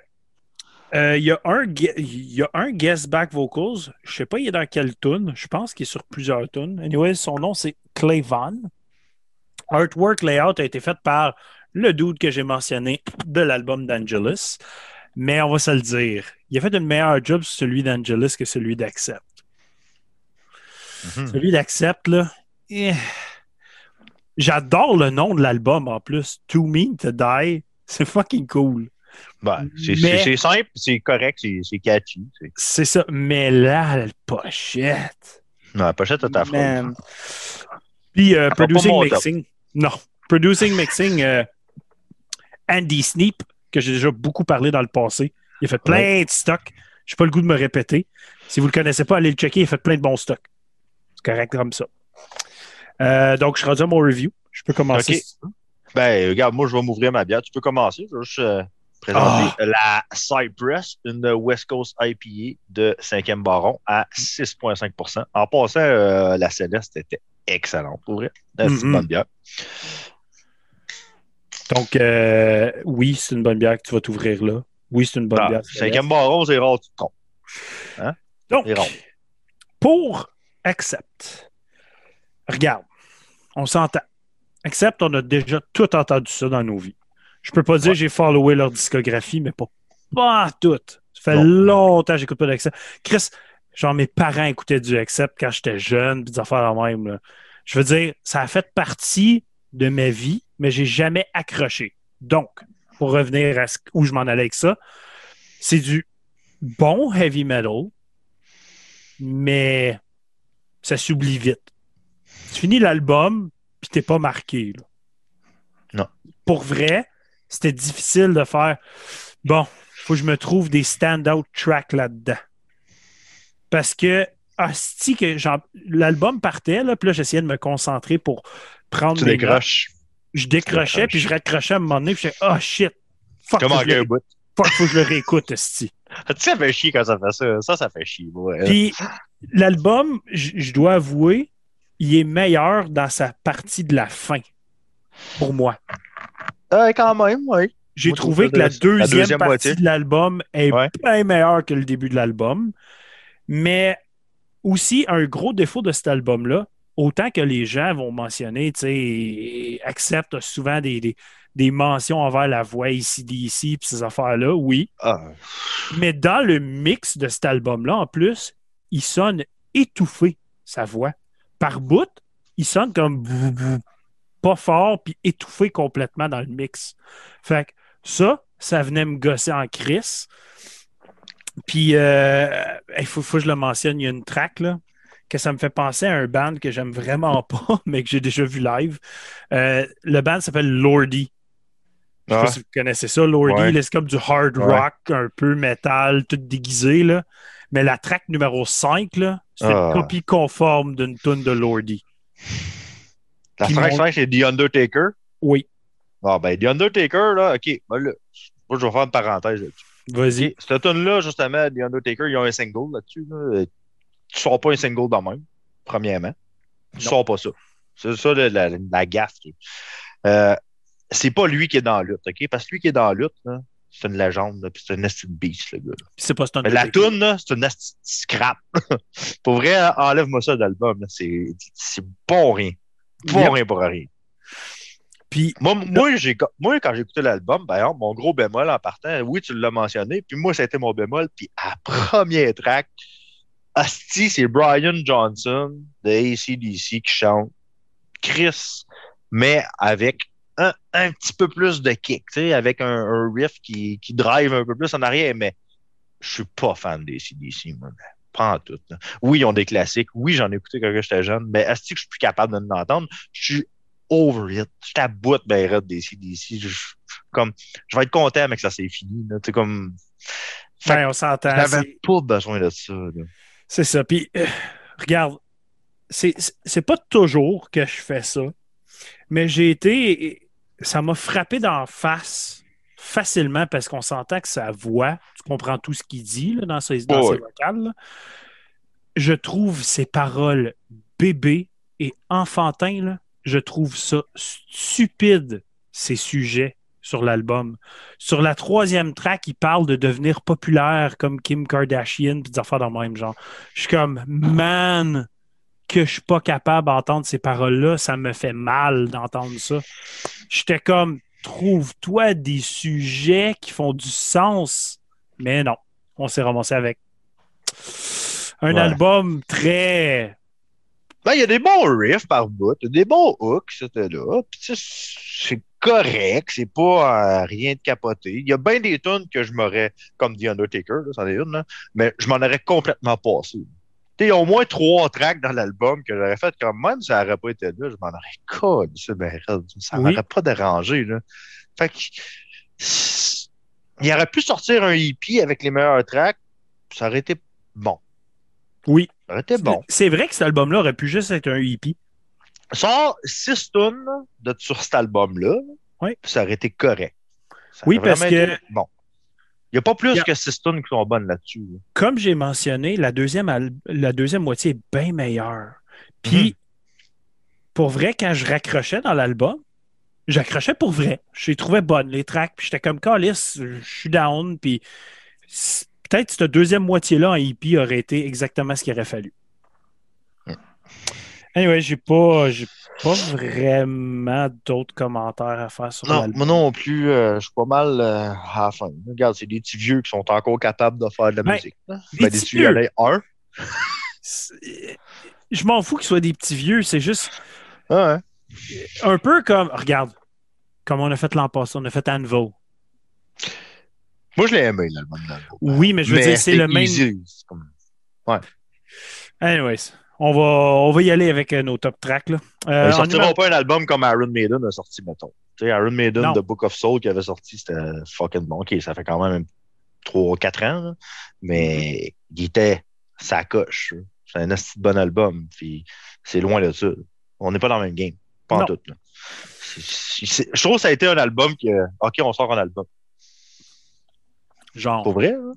euh, il y, a un y a un guest back vocals. Je sais pas, il est dans quelle tune. Je pense qu'il est sur plusieurs tunes. Anyway, son nom, c'est Clay Van. Artwork layout a été fait par le dude que j'ai mentionné de l'album d'Angelus. Mais on va se le dire, il a fait une meilleure job sur celui d'Angelus que celui d'Accept. Mhm. Celui d'Accept, là. eh. J'adore le nom de l'album en plus. Too Mean to Die. C'est fucking cool. Ben, c'est simple, c'est correct, c'est catchy. c'est- ça. Mais là, la pochette. Non, la pochette affreuse. Man. Puis, euh, Producing. Mixing. Non. Producing Mixing, euh, Andy Sneap, que j'ai déjà beaucoup parlé dans le passé. Il a fait plein de stocks. Je n'ai pas le goût de me répéter. Si vous ne le connaissez pas, allez le checker. Il a fait plein de bons stocks. C'est correct comme ça. Euh, donc, je suis rendu à mon review. Je peux commencer. Ok. si tu veux. Ben, regarde, moi, je vais m'ouvrir ma bière. Tu peux commencer. Je vais juste euh, présenter Ah. la Cypress, une West Coast IPA de 5e baron à 6,5% En passant, euh, la Céleste était excellente, pour vrai. C'est une Mhm. bonne bière. Donc, euh, oui, c'est une bonne bière que tu vas t'ouvrir là. Oui, c'est une bonne Ah, bière. 5e baron, c'est rare, tu te trompes. Donc, c'est rond. pour Accept, regarde, on s'entend. Accept, on a déjà tout entendu ça dans nos vies. Je peux pas dire que j'ai followé leur discographie, mais pas, pas tout. Ça fait Non. longtemps que j'écoute pas d'Accept. Chris, genre mes parents écoutaient du Accept quand j'étais jeune, puis des affaires en même. là. Je veux dire, ça a fait partie de ma vie, mais j'ai jamais accroché. Donc, pour revenir à ce- où je m'en allais avec ça, c'est du bon heavy metal, mais ça s'oublie vite. Tu finis l'album, puis t'es pas marqué. là. Non. Pour vrai, c'était difficile de faire bon, faut que je me trouve des stand-out tracks là-dedans. Parce que, que l'album partait, là, puis là, j'essayais de me concentrer pour prendre Tu décroches. Je décrochais, puis je raccrochais à un moment donné, puis je disais, oh shit, fuck, que je bout. fuck, faut que je le réécoute, esti. (laughs) Tu sais, ça fait chier quand ça fait ça. Ça, ça fait chier. ouais. Puis l'album, je dois avouer, il est meilleur dans sa partie de la fin, pour moi. Euh, quand même, oui. J'ai trouvé que la deuxième, la deuxième partie moitié. de l'album est Ouais. bien meilleure que le début de l'album. Mais aussi, un gros défaut de cet album-là, autant que les gens vont mentionner, tu sais, acceptent souvent des, des, des mentions envers la voix ici, d'ici, puis ces affaires-là, oui. Ah, Mais dans le mix de cet album-là, en plus, il sonne étouffé, sa voix. Par bout, il sonne comme pas fort, puis étouffé complètement dans le mix. Fait que ça, ça venait me gosser en crise. Puis, euh, il faut, faut que je le mentionne, il y a une track, là, que ça me fait penser à un band que j'aime vraiment (laughs) pas, mais que j'ai déjà vu live. Euh, le band s'appelle Lordy. Je sais Ah. pas si vous connaissez ça, Lordy. Ouais. C'est comme du hard Ouais. rock, un peu métal, tout déguisé. Là. Mais la track numéro 5, là, c'est Ah. une copie conforme d'une tune de Lordy. La Puis 5 mon- 5 c'est The Undertaker. Oui, Ah, ben, The Undertaker, là, OK. Ben, là, moi, je vais faire une parenthèse là-dessus. vas-y. Cette tune-là, justement, The Undertaker, ils ont un single là-dessus. Là. Tu sors pas un single de même, premièrement. Tu Non. sors pas ça. C'est ça la, la, la gaffe. Euh, c'est pas lui qui est dans la lutte, OK? Parce que lui qui est dans la lutte, là, c'est une légende, puis c'est un de beast, le gars. c'est pas Mais la tune, là, c'est une esti de scrap. (laughs) pour vrai, enlève-moi ça de l'album. C'est c'est bon rien. Yep. rien pour rien. Puis Moi, moi, j'ai, moi, quand j'ai écouté l'album, par exemple, mon gros bémol en partant, oui, tu l'as mentionné, puis moi, été mon bémol, puis à (laughs) premier track, Asti, c'est Brian Johnson de ACDC qui chante Chris, mais avec un, un petit peu plus de kick, tu sais, avec un, un riff qui, qui drive un peu plus en arrière, mais je suis pas fan des ACDC, moi. Pas en tout. là. Oui, ils ont des classiques. Oui, j'en ai écouté quand j'étais jeune, mais Asti, que je suis plus capable de l'entendre. Je suis over it. Je t'aboute ben raide des CDC. Je, comme, je vais être content, mais que ça c'est fini. là. Tu sais, comme, Fait ben, on s'entend. j'avais pas besoin de ça. C'est ça. Puis, euh, regarde, c'est c'est pas toujours que je fais ça, mais j'ai été. Ça m'a frappé d'en face facilement parce qu'on s'entend que sa voix, tu comprends tout ce qu'il dit là, dans ses, dans ses vocales. là. Je trouve ses paroles bébés et enfantins, là, je trouve ça stupide, ces sujets sur l'album. Sur la troisième track, il parle de devenir populaire comme Kim Kardashian puis des affaires dans le même genre. Je suis comme, man, que je suis pas capable d'entendre ces paroles-là, ça me fait mal d'entendre ça. J'étais comme, trouve-toi des sujets qui font du sens. Mais non, on s'est ramassé avec un Ouais. album très. Ben, il y a des bons riffs par bout, il y a des bons hooks, c'était là. Puis, c'est correct, c'est pas euh, rien de capoté. Il y a bien des tunes que je m'aurais, comme The Undertaker, là, c'en est une, là, mais je m'en aurais complètement passé. Il y a au moins trois tracks dans l'album que j'aurais fait quand même, si ça n'aurait pas été là, je m'en aurais collé, ça, ben, ça Oui. m'aurait pas dérangé. Là. Fait que, il aurait pu sortir un EP avec les meilleurs tracks, ça aurait été bon. Oui. Ça aurait été bon. C'est vrai que cet album-là aurait pu juste être un E hippie. sort six tunes de, sur cet album-là, Oui. ça aurait été correct. Ça Oui, parce que- été Bon. Il n'y a pas plus que six tunes qui sont bonnes là-dessus. là. Comme j'ai mentionné, la deuxième, la deuxième moitié est bien meilleure. Puis, Mhm. pour vrai, quand je raccrochais dans l'album, j'accrochais pour vrai. Je les trouvais bonnes, les tracks. Puis j'étais comme, Calis, je suis down. Puis peut-être cette deuxième moitié-là en hippie aurait été exactement ce qu'il aurait fallu. Mhm. Anyway, j'ai pas, j'ai pas vraiment d'autres commentaires à faire sur Non, moi non plus, euh, je suis pas mal euh, à la fin. Regarde, c'est des petits vieux qui sont encore capables de faire de la Ben, musique. là. des Ben, des petits vieux, un. Je m'en fous qu'ils soient des petits vieux, c'est juste Ah, hein. un peu comme, regarde, comme on a fait l'an passé, on a fait Anvil. Moi, je l'ai aimé, l'album. Oui, mais je veux dire, c'est le même. easy, comme- Anyways, on va, on va y aller avec euh, nos top tracks. Là. Euh, Ils sortiront numéro- pas un album comme Iron Maiden a sorti, mettons. Tu sais, Iron Maiden. The Book of Soul qui avait sorti, c'était fucking bon. Ça fait quand même 3-4 ans, là. mais il était sa coche. C'est un de bon album, puis c'est loin de ça. On n'est pas dans le même game. Pas en tout. là. Je trouve que ça a été un album que, OK, on sort un album. Genre. Pour vrai, là.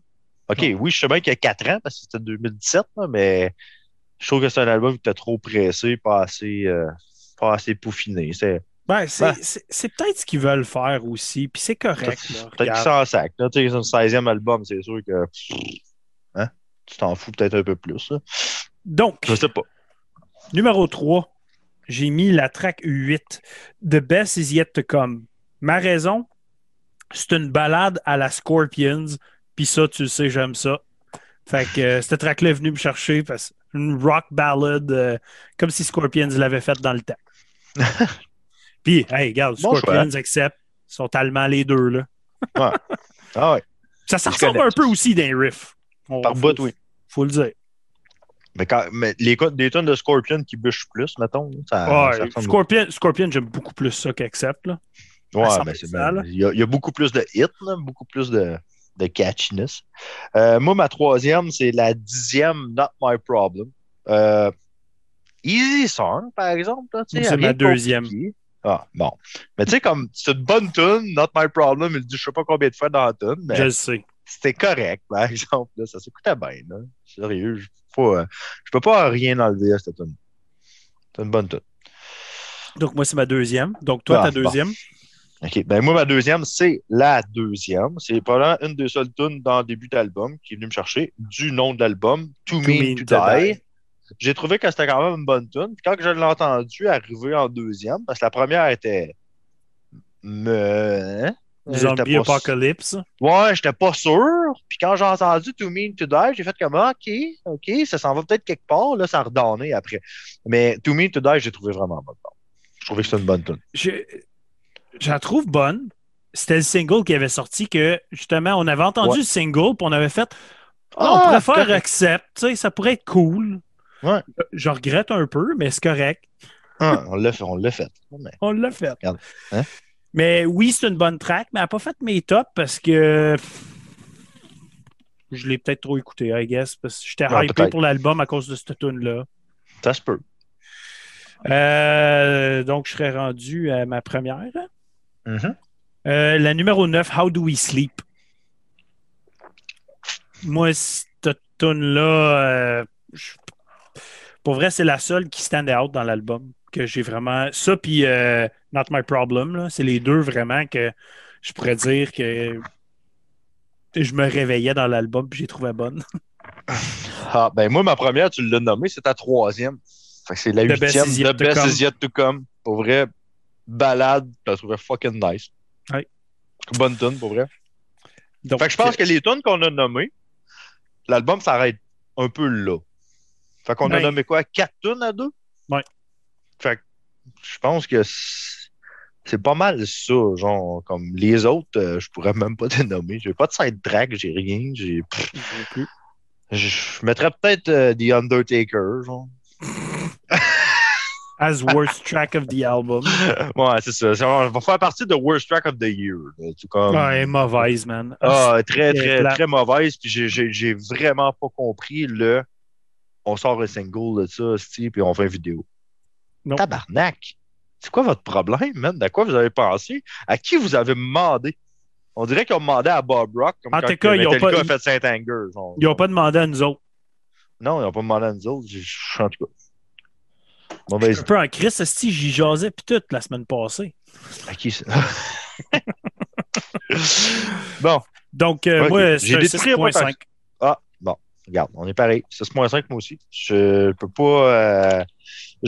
OK, Non. oui, je sais bien qu'il y a 4 ans, parce que c'était 2017, là, mais je trouve que c'est un album qui était trop pressé, pas assez, euh, pas assez peaufiné. C'est Ben, c'est, Ben. c'est- c'est peut-être ce qu'ils veulent faire aussi, puis c'est correct. Peut-être qu'ils s'en sac. C'est un 16e album, c'est sûr que. Hein? Tu t'en fous peut-être un peu plus. là. Donc, Je sais pas. numéro 3, j'ai mis la track 8. The best is yet to come. Ma raison, c'est une balade à la Scorpions, puis ça, tu le sais, j'aime ça. Fait que euh, cette track-là est venue me chercher parce une rock ballad euh, comme si Scorpions l'avait faite dans le temps. (laughs) Puis, hey, regarde, Bon Scorpions. Ils sont allemands les deux, là. (laughs) Ah ouais. Ça, ça ressemble un peu aussi d'un riff. Par bout, oui. Faut le dire. Mais, quand, mais les des tonnes de Scorpion qui bûchent plus, mettons. Ça, Ouais, ça Scorpion, Scorpion j'aime beaucoup plus ça qu'Accept. là. Ouais, bien-. Il y, a, il y a beaucoup plus de hits, là, beaucoup plus de, de catchiness. Euh, moi, ma troisième, c'est la dixième Not My Problem. Euh, Easy Song, par exemple. C'est ma deuxième. Ah, bon. Mais tu sais, comme c'est une bonne tune, Not My Problem, il dit je sais pas combien de fois dans la tune. Mais je le sais. C'était correct, par (laughs) exemple. Là, ça s'écoutait bien. Là. Sérieux, je ne euh, peux pas rien enlever à cette tune. C'est une bonne tune. Donc, moi, c'est ma deuxième. Donc, toi, ta ah, deuxième? OK. Ben, moi, ma deuxième, c'est la deuxième. C'est probablement une des seules tunes dans le début d'album qui est venue me chercher du nom de l'album, To, Me To, Die. J'ai trouvé que c'était quand même une bonne tune. Puis quand je l'ai entendu arriver en deuxième, parce que la première était. Me... Hein? Zombie Apocalypse. Ouais, j'étais pas sûr. Puis quand j'ai entendu To Mean to Die, j'ai fait comme OK, OK, ça s'en va peut-être quelque part. Là, ça a redonné après. Mais To Mean to Die, j'ai trouvé vraiment bonne. Je trouvais que c'était une bonne tune. Je... la trouve bonne. C'était le single qui avait sorti que justement, on avait entendu le single, puis on avait fait ah, on préfère accept, ça pourrait être cool. Ouais. Je regrette un peu, mais c'est correct. Ah, on l'a fait. On l'a fait. (laughs) On l'a fait. Hein? Mais oui, c'est une bonne track, mais elle n'a pas fait mes tops parce que je l'ai peut-être trop écouté, I guess, parce que j'étais hypé pour l'album à cause de cette tune-là. Ça se peut. Euh, donc, je serais rendu à ma première. Mm-hmm. Euh, la numéro 9, How Do We Sleep? Moi, cette tune-là, euh, pour vrai, c'est la seule qui stand out dans l'album que j'ai vraiment. Ça, puis euh, Not My Problem, c'est les deux vraiment que je pourrais dire que je me réveillais dans l'album puis j'ai trouvé bonne. (laughs) ah, ben moi, ma première, tu l'as nommée, c'est ta troisième. c'est la huitième. The Best is yet to come. Pour vrai, balade, je la trouvais fucking nice. Oui. Bonne tune, pour vrai. Donc, fait que je pense que les tunes qu'on a nommées, l'album s'arrête un peu là. Fait qu'on a nommé quoi? Quatre tunes à deux? Oui. Fait je pense que c'est pas mal ça. Genre, comme les autres, euh, je pourrais même pas (laughs) te nommer. J'ai pas de side track, j'ai rien. J'ai. Je mettrais peut-être euh, The Undertaker, genre. (laughs) As worst track of the album. (laughs) ouais, c'est ça. Ça va faire partie de worst track of the year. Comme... Ouais, mauvaise, man. Ah, très, très, très mauvaise. Puis j'ai vraiment pas compris le. On sort un single de ça, puis on fait une vidéo. Tabarnak! C'est quoi votre problème, man? À quoi vous avez pensé? À qui vous avez demandé? On dirait qu'ils ont demandé à Bob Rock, comme en tout cas, ils ont pas, fait Saint-Anger. Ils n'ont pas demandé à nous autres. Non, ils n'ont pas demandé à nous autres. En tout cas. Bon, un peu en crise, si j'y jasais puis tout la semaine passée. À qui ça? (laughs) bon. Donc, euh, moi, j'ai des 6.5. Ah, bon. Regarde, on est pareil. 6.5 moi aussi. Je peux pas. Euh,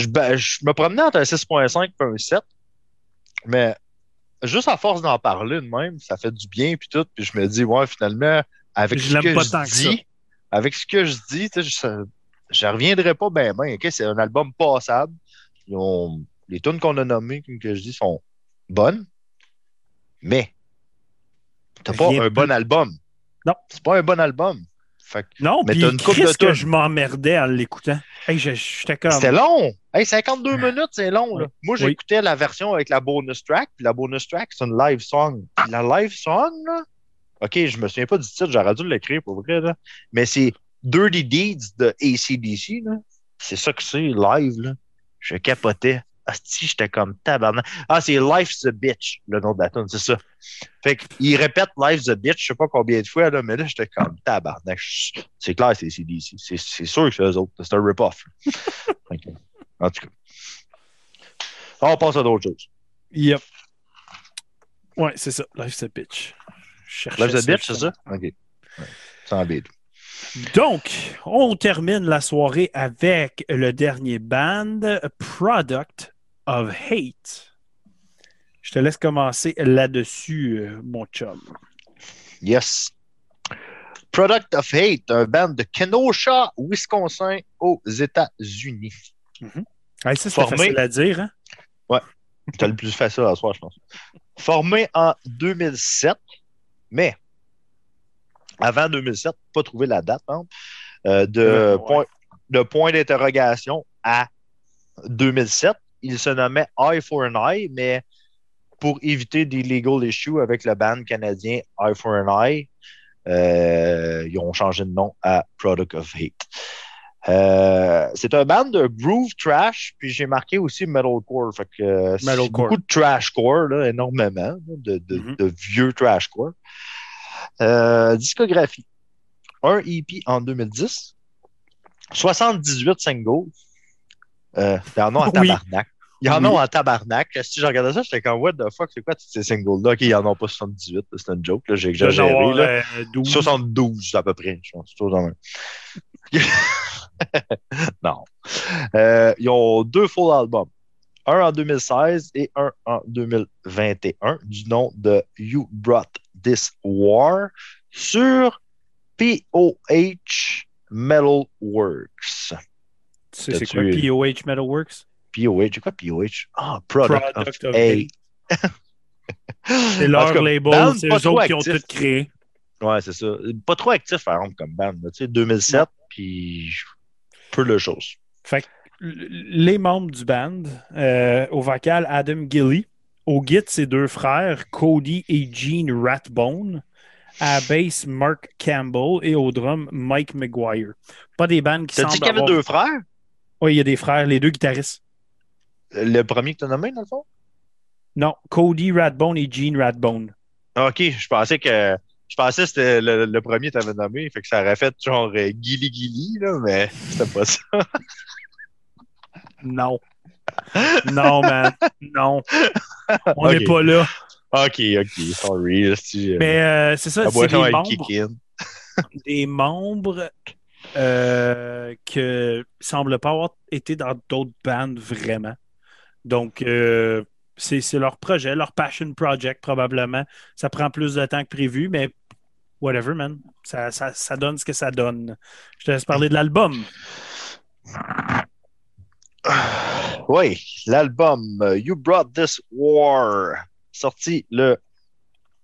ben, je, me promenais entre un 6.5 et un 7, mais juste à force d'en parler de même, ça fait du bien puis tout, puis je me dis, ouais, finalement, avec ce que je dis, avec ce que je dis, je, je reviendrai pas bien, ben, ok, c'est un album passable. les tunes qu'on a nommées, comme que je dis, sont bonnes, mais t'as pas un bon album. Non. C'est pas un bon album non, mais une coupe de que je m'emmerdais en l'écoutant? C'était long. Hey, 52 minutes, c'est long. Moi, j'écoutais la version avec la bonus track, puis la bonus track, c'est une live song. La live song, là, OK, je me souviens pas du titre, j'aurais dû l'écrire pour vrai, là. mais c'est Dirty Deeds de ACDC. C'est ça que c'est, live. Là. Je capotais. si j'étais comme tabarnak. Ah, c'est Life's a Bitch, le nom de la tune, c'est ça. Fait qu'il répète Life's a Bitch, je sais pas combien de fois, là, mais là, j'étais comme tabarnak. C'est clair, c'est CDC. C'est sûr que c'est eux autres. C'est un rip-off. (laughs) en tout cas. On passe à d'autres choses. Yep. Ouais, c'est ça. Life's a Bitch. Life's a Bitch, c'est ça? OK. Ouais. Sans bide. Donc, on termine la soirée avec le dernier band, Product of Hate. Je te laisse commencer là-dessus, euh, mon chum. Yes. Product of Hate, un band de Kenosha, Wisconsin, aux États-Unis. Mm -hmm. ça, c'est facile à dire. Hein? Ouais, c'est le plus facile à soi, je pense. Formé en 2007, mais avant 2007, pas trouvé la date, hein, euh, de, point, de point d'interrogation à 2007 il se nommait Eye for an Eye, mais pour éviter des legal issues avec le band canadien Eye for an Eye, euh, ils ont changé de nom à Product of Hate. Euh, c'est un band de groove trash, puis j'ai marqué aussi metalcore. Fait que Metalcore. beaucoup de trashcore, là, énormément, de, de, Mhm. de vieux trashcore. Euh, discographie. Un EP en 2010. 78 singles. Euh, il y en a en tabarnak. Il y en a en tabarnak. Si je regardais ça, j'étais comme, what the fuck, c'est quoi tous ces singles-là? OK, il y en a pas 78, là, c'est une joke, j'ai exagéré. avoir, là. euh, 12. 72 à peu près, je pense. (laughs) non. Euh, ils ont deux full albums. Un en 2016 et un en 2021 du nom de You Brought This War sur POH Metal Works. Tu sais, c'est T'as-tu- quoi POH Metalworks? POH, c'est quoi POH? Ah, Product, Product of of A. (laughs) C'est leur cas, label, c'est eux autres qui ont tout créé. Ouais, c'est ça. Pas trop actif, par exemple, comme band. Tu sais, 2007, puis peu de choses. Fait que les membres du band, euh, au vocal, Adam Gilly. Au git, ses deux frères, Cody et Gene Ratbone. À bass, Mark Campbell. Et au drum, Mike McGuire. Pas des bands qui T'as semblent dit qu'il y avait avoir- deux frères? Oui, il y a des frères, les deux guitaristes. Le premier que tu as nommé, dans le fond? Non, Cody Ratbone et Gene Ratbone. Ah, Ok, je pensais que je pensais que c'était le, le premier que tu avais nommé, fait que ça aurait fait genre euh, Gilly Gilly, là, mais c'était pas ça. Non. Non, man. Non. On n'est pas là. Ok, ok, sorry. Euh, Mais euh, c'est ça, c'est des membres, des membres euh, que semblent pas avoir été dans d'autres bandes vraiment. Donc, euh, c'est c'est leur projet, leur passion project probablement. Ça prend plus de temps que prévu, mais whatever, man. Ça, ça, ça donne ce que ça donne. Je te laisse parler de l'album. (sighs) Oui, l'album euh, You Brought This War, sorti le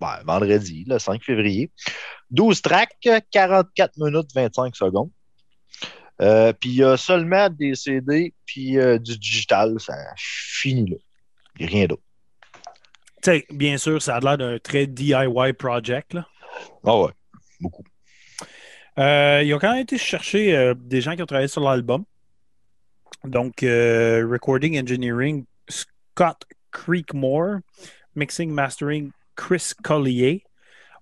ben, vendredi, le 5 février. 12 tracks, 44 minutes 25 secondes. Euh, puis il y a seulement des CD puis euh, du digital, ça finit là. Il y a rien d'autre. Bien sûr, ça a l'air d'un très DIY project. Ah ouais, beaucoup. Euh, ils ont quand même été chercher des gens qui ont travaillé sur l'album. Donc, euh, Recording Engineering, Scott Creekmore. Mixing Mastering, Chris Collier.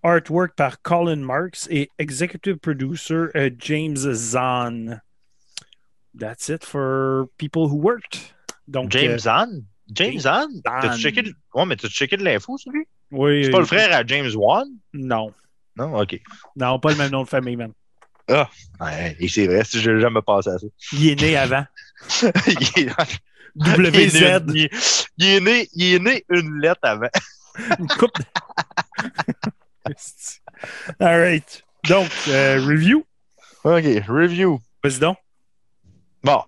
Artwork par Colin Marks et Executive Producer euh, James Zahn. That's it for people who worked. Donc, James euh, Zahn? James Zahn? T'as-tu checké, de... ouais, mais t'as-tu checké de l'info sur lui? oui, C'est pas le frère à James Wan? Non. Non? OK. Non, pas le même nom de famille, man. Ouais, et c'est vrai, si je n'ai jamais pensé à ça. Il est né avant. Il, est... WZ. Il, est né, il est né- il est né une lettre avant. (laughs) Une coupe. (laughs) All right. Donc, euh, review. OK, review. Vas-y donc. Bon.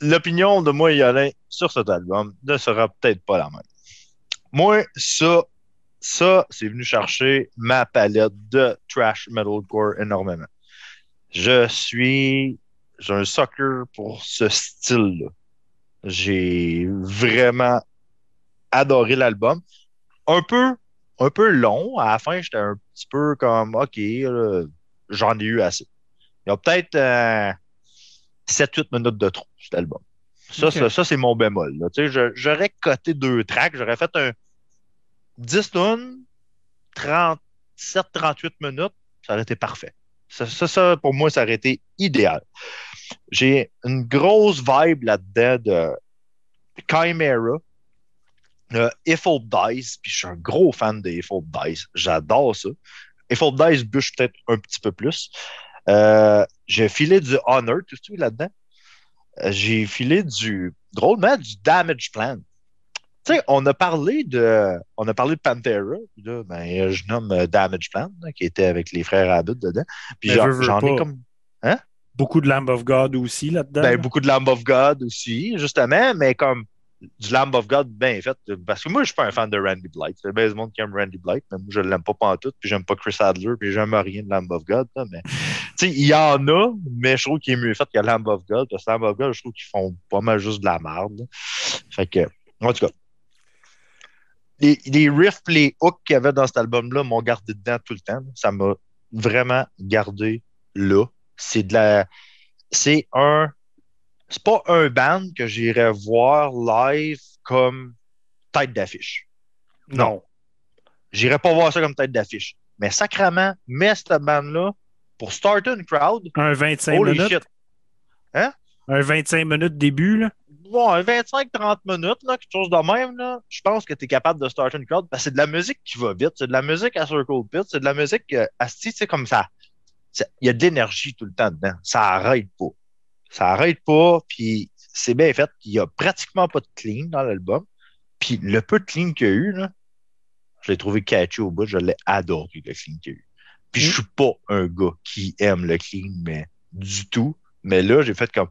L'opinion de moi et Alain sur cet album ne sera peut-être pas la même. Moi, ça, ça, c'est venu chercher ma palette de trash metalcore énormément. Je suis, j'ai un sucker pour ce style-là. J'ai vraiment adoré l'album. Un peu, un peu long. À la fin, j'étais un petit peu comme, OK, j'en ai eu assez. Il y a peut-être euh, 7-8 minutes de trop, cet album. Ça, ça, ça, c'est mon bémol. j'aurais coté deux tracks, j'aurais fait un 10 tonnes, 37-38 minutes, ça aurait été parfait. Ça, ça, pour moi, ça aurait été idéal. J'ai une grosse vibe là-dedans de Chimera, euh, If Hope Dies, puis je suis un gros fan de If Hope Dies. J'adore ça. If Hope Dies bûche peut-être un petit peu plus. Euh, j'ai filé du Honor, tout ce là-dedans. Euh, J'ai filé du, drôlement, du Damage Plan. Tu sais, on a parlé de, on a parlé de Pantera, puis là, ben, je nomme euh, Damage Plan, là, qui était avec les frères Abbott dedans. Puis Mais j'en ai comme, Beaucoup de Lamb of God aussi là-dedans. ben, beaucoup de Lamb of God aussi, justement, mais comme du Lamb of God bien fait. Parce que moi, je suis pas un fan de Randy Blight. C'est bien du monde qui aime Randy Blight, mais moi, je l'aime pas pantoute, puis j'aime pas Chris Adler, puis j'aime rien de Lamb of God. là, mais, (laughs) il y en a, mais je trouve qu'il est mieux fait que Lamb of God. Parce que Lamb of God, je trouve qu'ils font pas mal juste de la merde. Fait que, en tout cas, les, les riffs, les hooks qu'il y avait dans cet album-là m'ont gardé dedans tout le temps. Ça m'a vraiment gardé là. C'est de la c'est un. C'est pas un band que j'irais voir live comme tête d'affiche. Non. J'irais pas voir ça comme tête d'affiche. Mais sacrément, mets cette band-là pour starter une crowd. Un 25 Holy minutes. shit. Hein? Un 25 minutes début, là. Bon, un 25-30 minutes, là, quelque chose de même, là, je pense que tu es capable de starter une crowd parce que c'est de la musique qui va vite. C'est de la musique à Circle Pit. C'est de la musique euh, à tu sais, comme ça. ça- Il y a de l'énergie tout le temps dedans. Ça arrête pas. Ça arrête pas, puis c'est bien fait. Il y a pratiquement pas de clean dans l'album. Puis le peu de clean qu'il y a eu, là, je l'ai trouvé catchy au bout. Je l'ai adoré, le clean qu'il y a eu. Puis je suis pas un gars qui aime le clean, mais du tout. Mais là, j'ai fait comme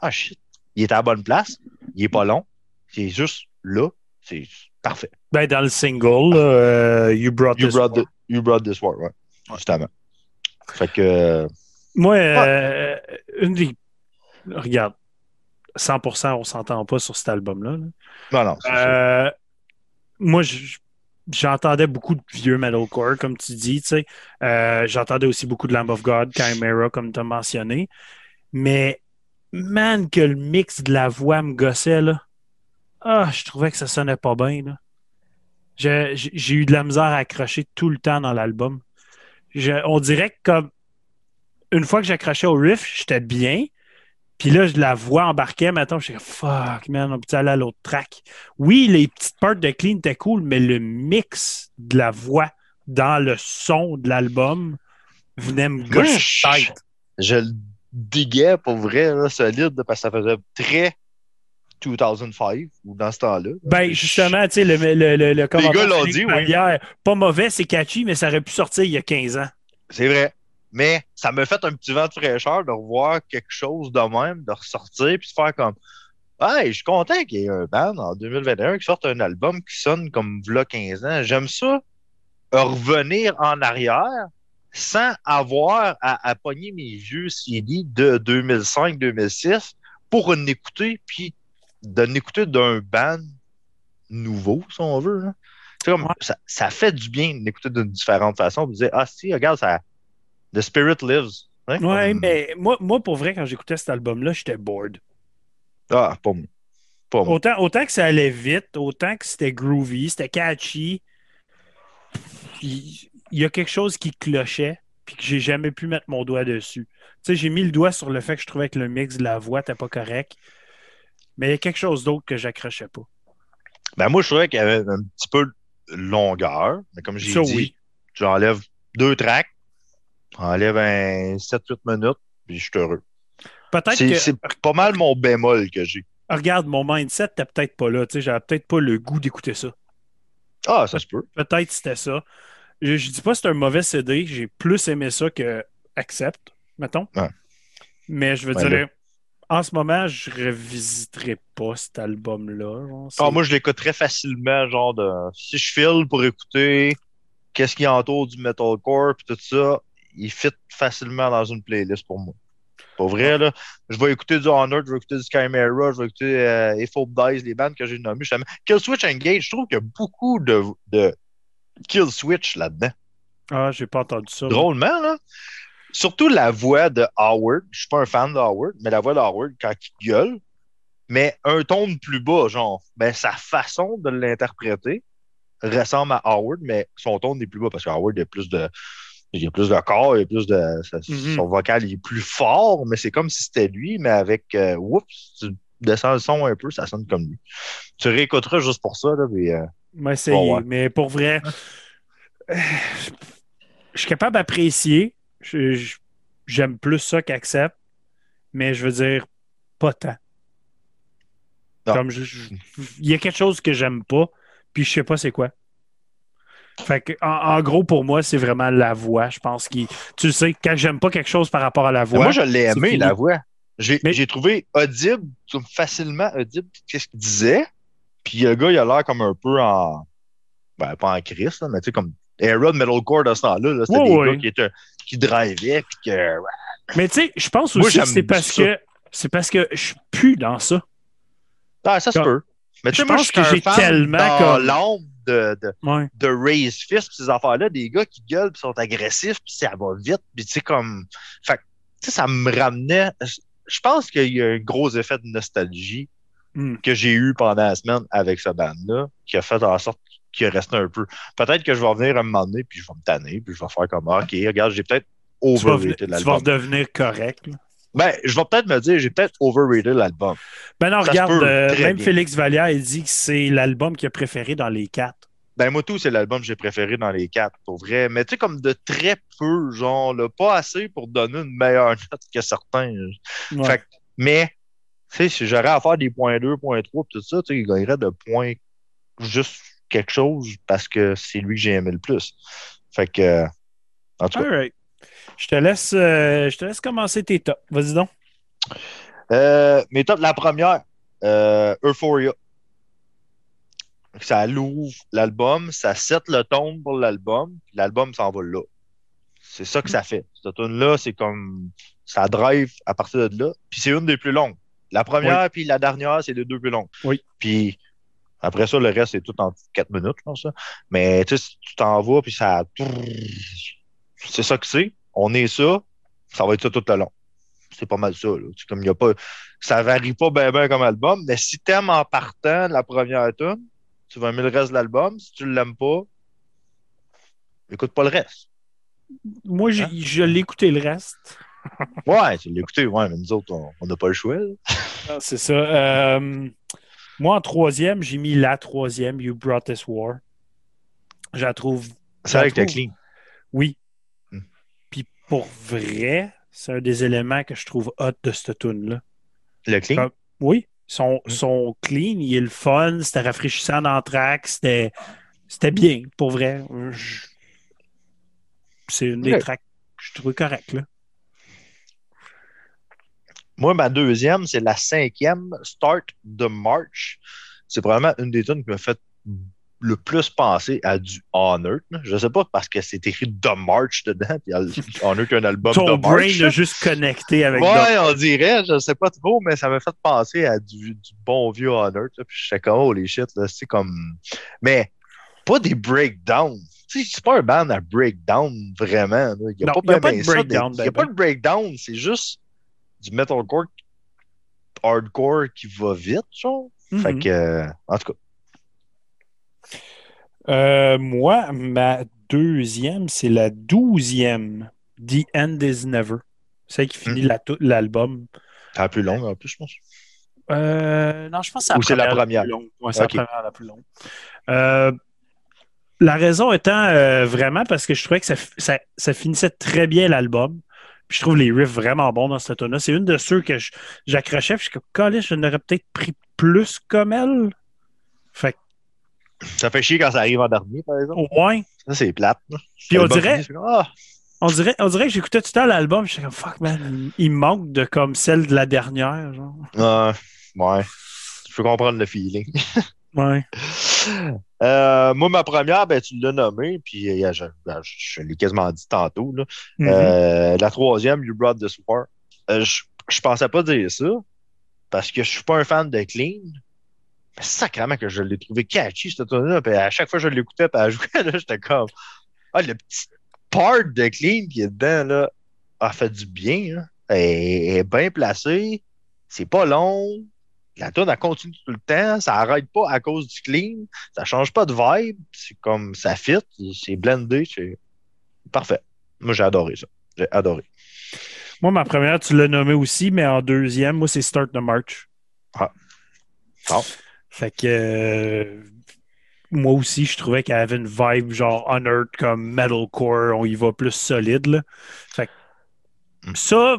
Ah shit, il est à la bonne place, il est pas long, c'est juste là, c'est parfait. Ben, dans le single, euh, You Brought You This brought, War. the- you brought this war, ouais. Justement. Fait que euh, Moi, euh, une des. Regarde, 100%, on s'entend pas sur cet album-là. là. non, non. Euh, moi, je- j'entendais beaucoup de vieux metalcore, comme tu dis. tu sais. Euh, j'entendais aussi beaucoup de Lamb of God, Chimera, comme tu as mentionné. Mais, man, que le mix de la voix me gossait, là. Ah, je trouvais que ça sonnait pas bien, là. J'ai eu de la misère à accrocher tout le temps dans l'album. On dirait que comme une fois que j'accrochais au riff, j'étais bien. Puis là, je la voix embarquait, maintenant, je suis fuck, man, on peut aller à l'autre track? Oui, les petites parts de clean étaient cool, mais le mix de la voix dans le son de l'album venait me tête. Je le diguais pour vrai, là, solide, parce que ça faisait très 2005 ou dans ce temps-là. Ben, justement, tu sais, le, le, le, le commentaire gars dit, oui. Pas mauvais, c'est catchy, mais ça aurait pu sortir il y a 15 ans. C'est vrai. Mais ça me fait un petit vent de fraîcheur de revoir quelque chose de même, de ressortir, puis de faire comme Hey, je suis content qu'il y ait un band en 2021 qui sorte un album qui sonne comme v'là 15 ans. J'aime ça revenir en arrière sans avoir à, à pogner mes vieux CD de 2005-2006 pour en écouter, puis d'en écouter d'un band nouveau, si on veut. C'est comme, ça, ça fait du bien d'écouter d'une différente façon. Puis de dire, ah si, regarde, ça, The Spirit Lives. Hein, Ouais, comme- mais moi, moi, pour vrai, quand j'écoutais cet album-là, j'étais bored. Ah, pas moi. Pas moi. Autant, autant que ça allait vite, autant que c'était groovy, c'était catchy. Il il y a quelque chose qui clochait, puis que j'ai jamais pu mettre mon doigt dessus. Tu sais, j'ai mis le doigt sur le fait que je trouvais que le mix de la voix n'était pas correct. Mais il y a quelque chose d'autre que j'accrochais pas. Ben, moi, je trouvais qu'il y avait un petit peu de longueur. Mais comme j'ai dit, oui. j'enlève deux tracks, j'enlève un 7-8 minutes, puis je suis heureux. Peut-être C'est que. c'est pas mal mon bémol que j'ai. Regarde, mon mindset n'était peut-être pas là. Tu sais, j'avais peut-être pas le goût d'écouter ça. Ah, ça se peut. Peut-être que c'était ça. Je, je dis pas que c'est un mauvais CD. J'ai plus aimé ça que Accept, mettons. Ouais. Mais je veux Ouais, dire, là. en ce moment, je revisiterai pas cet album-là. Ah, moi, je l'écouterais facilement, genre de. Si je file pour écouter qu'est-ce qui entoure du metalcore puis tout ça, il fit facilement dans une playlist pour moi. Pas vrai, là. Je vais écouter du Honored, je vais écouter du Chimera, je vais écouter euh, If Hope Dies, les bandes que j'ai nommées. Kill Switch Engage, je trouve qu'il y a beaucoup de, de Kill Switch là-dedans. Ah, j'ai pas entendu ça. Drôlement, là. Surtout la voix de Howard. Je suis pas un fan de Howard, mais la voix de Howard quand il gueule, mais un ton plus bas, genre, ben, sa façon de l'interpréter ressemble à Howard, mais son ton est plus bas parce que Howard a plus de. Il a plus de corps, il y a plus de. Mhm. Son vocal il est plus fort, mais c'est comme si c'était lui, mais avec. euh, oups, tu descends le son un peu, ça sonne comme lui. Tu réécouteras juste pour ça, là, mais. euh, Mais, c'est- Bon, ouais. mais pour vrai, je suis capable d'apprécier. J'aime plus ça qu'Accept. Mais je veux dire, pas tant. Non. Comme il y a quelque chose que j'aime pas, puis je sais pas c'est quoi. Fait que, en, en gros, pour moi, c'est vraiment la voix. Je pense que tu sais, quand j'aime pas quelque chose par rapport à la Mais voix, Moi, je l'ai aimé, fini. la voix. J'ai Mais- j'ai trouvé audible, facilement audible, qu'est-ce qu'il disait. Puis le gars, il a l'air comme un peu en. Ben, pas en crise, là, mais tu sais, comme era de metalcore de ce temps-là. là, C'était des gars qui, étaient, qui drivaient, puis que. mais tu sais, je pense Moi, aussi que c'est parce ça. que c'est parce que je plus dans ça. Ah, ça se peut. Mais tu sais, Je moi, pense je suis que j'ai tellement dans comme- l'ombre de, de, Ouais. de Raise Fist, pis ces affaires-là, des gars qui gueulent, puis sont agressifs, puis ça va vite, puis tu sais, comme. Fait que, tu sais, ça me ramenait. je pense qu'il y a un gros effet de nostalgie Hmm. que j'ai eu pendant la semaine avec ce band-là, qui a fait en sorte qu'il est resté un peu. Peut-être que je vais revenir un moment donné, puis je vais me tanner, puis je vais faire comme, ah, OK, regarde, j'ai peut-être overrated tu vas l'album. redevenir correct. là. Ben, je vais peut-être me dire, j'ai peut-être overrated l'album. Ben non, Ça regarde, euh, même bien. Félix Vallière, il dit que c'est l'album qu'il a préféré dans les quatre. Ben, moi, tout, c'est l'album que j'ai préféré dans les quatre, pour vrai. Mais tu sais, comme de très peu, genre, là, pas assez pour donner une meilleure (laughs) note que certains. Ouais. Fait que- mais, sais, si j'aurais à faire des points 2, points 3, tout ça, tu sais, il gagnerait de points juste quelque chose parce que c'est lui que j'ai aimé le plus. Fait que, euh, en tout cas, right. Je te laisse, euh, je te laisse commencer tes tops. Vas-y donc. Euh, mais top, la première, euh, Euphoria. Ça l'ouvre l'album, ça set le ton pour l'album, puis l'album s'en va là. C'est ça que ça fait. Cette tune-là, c'est comme ça drive à partir de là. Puis c'est une des plus longues. La première puis la dernière, c'est les deux plus longues. Oui. Puis après ça, le reste, c'est tout en quatre minutes, je pense. ça. Mais tu sais, si tu t'en vas, puis ça. C'est ça que c'est. On est ça, ça va être ça tout le long c'est pas mal ça. Là. Comme y a pas, ça varie pas bien ben comme album, mais si t'aimes en partant la première tune, tu vas aimer le reste de l'album. Si tu l'aimes pas, écoute pas le reste. Moi, Hein? je l'ai écouté le reste. Ouais, tu l'as écouté, ouais, mais nous autres, on- n'a pas le choix. C'est ça. Euh, moi, en troisième, j'ai mis la troisième, You Brought This War. Je la trouve. C'est vrai que trouve- clean. Oui. Hmm. Puis pour vrai, c'est un des éléments que je trouve hot de cette tune-là. Le clean? Comme- Oui. Son, Hmm. son clean, il est le fun, c'était rafraîchissant dans le track, c'était c'était bien, pour vrai. Je- C'est une des tracks que je trouvais correctes. Moi, ma deuxième, c'est la cinquième, Start the March. C'est probablement une des tunes qui m'a fait le plus penser à du Honored. là. Je sais pas parce que c'est écrit The March dedans, puis (laughs) Honored est un album Ton brain March. a juste connecté avec Ouais, on dirait, je sais pas trop, mais ça m'a fait penser à du, du bon vieux Honor. Puis je sais comme, oh les shit, là, c'est comme. Mais pas des breakdowns. C'est pas un band à breakdown vraiment. Il n'y a, Non, pas, il y a ben pas de breakdown, Il n'y a ben pas ben. de breakdown, c'est juste du metalcore hardcore qui va vite, genre. Fait Mhm. que, euh, en tout cas, Euh, moi, ma deuxième, c'est la douzième. The End is Never. Celle qui finit Mhm. la tou- l'album. c'est la plus longue en plus, je pense. Euh, non, je pense que c'est la première? plus. Ouais, c'est la première la plus longue. Euh, la raison étant vraiment parce que je trouvais que ça, ça, ça finissait très bien l'album. Puis je trouve les riffs vraiment bons dans cette tune là C'est une de ceux que je- j'accrochais. Puis je suis comme, je n'aurais peut-être pris plus comme elle. Fait que, Ça fait chier quand ça arrive en dernier, par exemple. au moins, Ça, c'est plate. là. Puis on dirait- Ah, On dirait, on dirait que j'écoutais tout le temps l'album, j'étais comme fuck man, il, manque de comme celle de la dernière. Genre. ouais, ouais. Je peux comprendre le feeling. (laughs) Ouais. Euh, moi, ma première, ben, tu l'as nommé, puis euh, je, ben, je, je l'ai quasiment dit tantôt. Là. Mhm. Euh, la troisième, You Brought This War. Euh, je, je pensais pas dire ça, parce que je suis pas un fan de Clean. Mais sacrément que je l'ai trouvé catchy, cette tune-là. Puis à chaque fois que je l'écoutais, puis elle jouait, j'étais comme. Ah, le petit part de Clean qui est dedans, là, a fait du bien. hein. Elle est- elle est bien placée. C'est pas long. La tune elle continue tout le temps. Ça arrête pas à cause du clean. Ça change pas de vibe. C'est comme ça fit. C'est blendé. C'est parfait. Moi, j'ai adoré ça. J'ai adoré. Moi, ma première, tu l'as nommé aussi, mais en deuxième, moi, c'est Start the March. Ah. Fait que euh, moi aussi, je trouvais qu'elle avait une vibe genre Honored comme metalcore, on y va plus solide. Là. Fait que Mm. ça,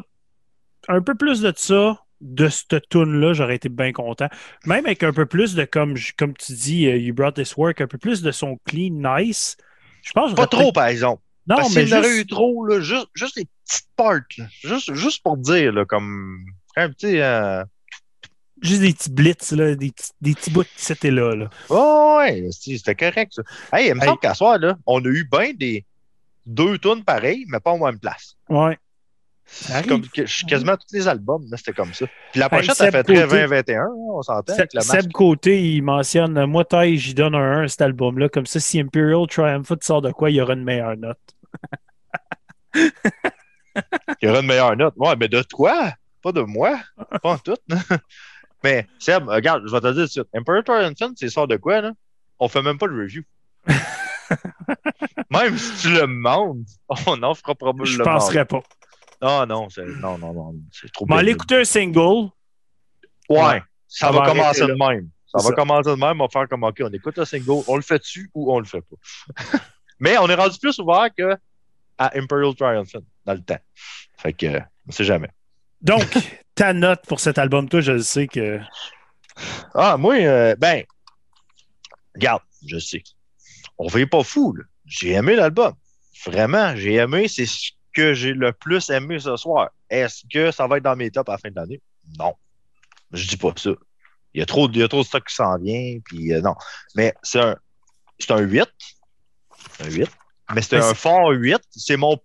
un peu plus de ça, de cette tune-là, j'aurais été bien content. Même avec un peu plus de, comme, comme tu dis, euh, You Brought This Work, un peu plus de son clean nice. Je pense que Pas trop, par exemple. Non, Parce mais aurait juste- eu trop, là, juste, juste les petites parts. là. Juste, juste pour dire, là, comme un petit. euh, Juste des petits blitz, là, des, petits- des petits bouts qui c'était là. là. Oh, ouais, c'était correct, ça. Hey, il me Hey. semble qu'à soir, là, on a eu bien des deux tunes pareilles, mais pas en même place. Ouais. Comme quasiment tous les albums, c'était comme ça. Puis la pochette, elle fait très Côté. 2021, hein, on s'entend, Seb, le. Seb Côté, il mentionne Moi, taille, j'y donne un 1 à cet album-là. Comme ça, si Imperial Triumphant sort de quoi, il y aura une meilleure note. (laughs) Il y aura une meilleure note. Ouais, mais de toi? pas de moi, pas en tout. (laughs) Mais Seb, regarde, je vais te dire tout de suite. Imperator Infant, c'est ça de quoi, là? On fait même pas de review. (laughs) même si tu le demandes, on n'en fera probablement Je penserais pas. Ah non, non, non, non. C'est trop Mais allez écouter un single. Ouais, ça, va, commencer de même. Ça va commencer de même, on va faire comme OK, on écoute le single, on le fait dessus ou on le fait pas? (laughs) Mais on est rendu plus ouvert que à Imperial Triumphant dans le temps. Fait que, on sait jamais. Donc, (laughs) ta note pour cet album, toi, je le sais que. Ah, moi, euh, ben, regarde, je sais. On fait pas fou, là. J'ai aimé l'album. Vraiment, j'ai aimé. C'est ce que j'ai le plus aimé ce soir. Est-ce que ça va être dans mes tops à la fin de l'année? Non. Je dis pas ça. Il y a trop, il y a trop de stock qui s'en vient, puis euh, non. Mais c'est un, c'est un 8. Un 8. Mais c'est un fort 8. C'est mon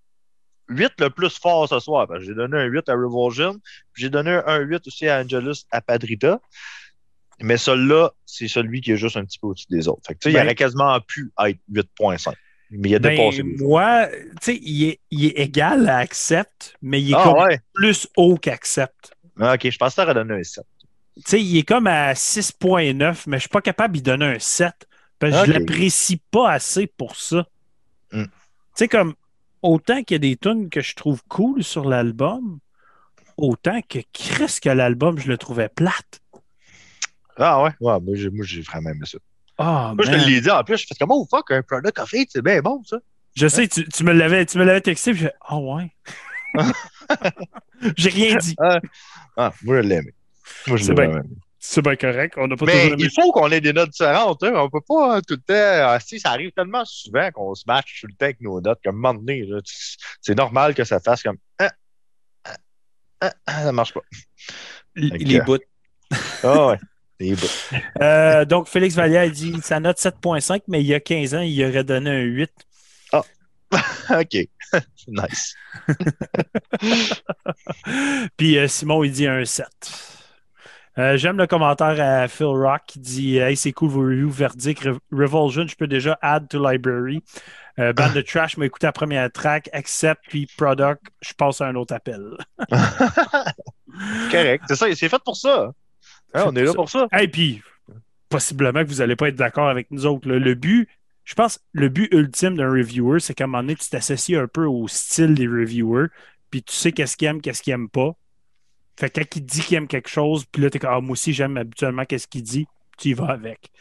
8 le plus fort ce soir. J'ai donné un 8 à Revulsion, puis j'ai donné un 8 aussi à Angelus à Padrita. Mais celui-là, c'est celui qui est juste un petit peu au-dessus des autres. Fait que, sais, il Ben- aurait quasiment pu être 8.5. Mais il a Ben, dépassé. autres. moi, tu sais, il est, il est égal à Accept, mais il est Ah comme ouais? plus haut qu'Accept. Ah, ok, je pense que tu donné un 7. Tu sais, il est comme à 6.9, mais je suis pas capable d'y donner un 7. Parce que je l'apprécie pas assez pour ça. Hmm. Tu sais, comme autant qu'il y a des tunes que je trouve cool sur l'album, autant que Chris que l'album, je le trouvais plate. Ah ouais? Ouais, moi, j'ai, moi, j'ai vraiment aimé ça. Ah, Moi, je te l'ai dit en plus. Je fais comment fuck un product of hate, c'est bien bon, ça. Je sais, tu, tu me l'avais, tu me l'avais texté, puis je fais, ah ouais. (laughs) J'ai rien dit. Ah, moi, je l'ai aimé. Moi, je C'est l'ai bien. aimé. C'est bien correct. On n'a pas Mais il faut qu'on ait des notes différentes. Hein. On peut pas hein, tout le temps. ah, si, ça arrive tellement souvent qu'on se match tout le temps avec nos notes. Comme un moment donné, là, tu- c'est normal que ça fasse comme. Ah, ah, ah, ah, ça marche pas. l- Fait les bouts. Ah ouais. (laughs) Euh, donc, Félix Vallière a dit sa note 7.5, mais il y a 15 ans, il aurait donné un 8. (laughs) OK. (laughs) nice. Puis euh, Simon, il dit un 7. Euh, J'aime le commentaire à Phil Rock qui dit Hey, c'est cool vos reviews. Verdict, Re- Revulsion, je peux déjà add to library. Euh, band de trash m'a écouté la première track. Accept, puis product, je passe à un autre appel. Correct. C'est ça, c'est fait pour ça. Hein, on est là pour ça. Et puis, possiblement que vous n'allez pas être d'accord avec nous autres. là. Le but, je pense, le but ultime d'un reviewer, c'est qu'à un moment donné, tu t'associes un peu au style des reviewers, puis tu sais qu'est-ce qu'il aime, qu'est-ce qu'il aime pas. Fait que quand il dit qu'il aime quelque chose, puis là, t'es comme, ah, moi aussi, j'aime habituellement qu'est-ce qu'il dit, tu y vas avec.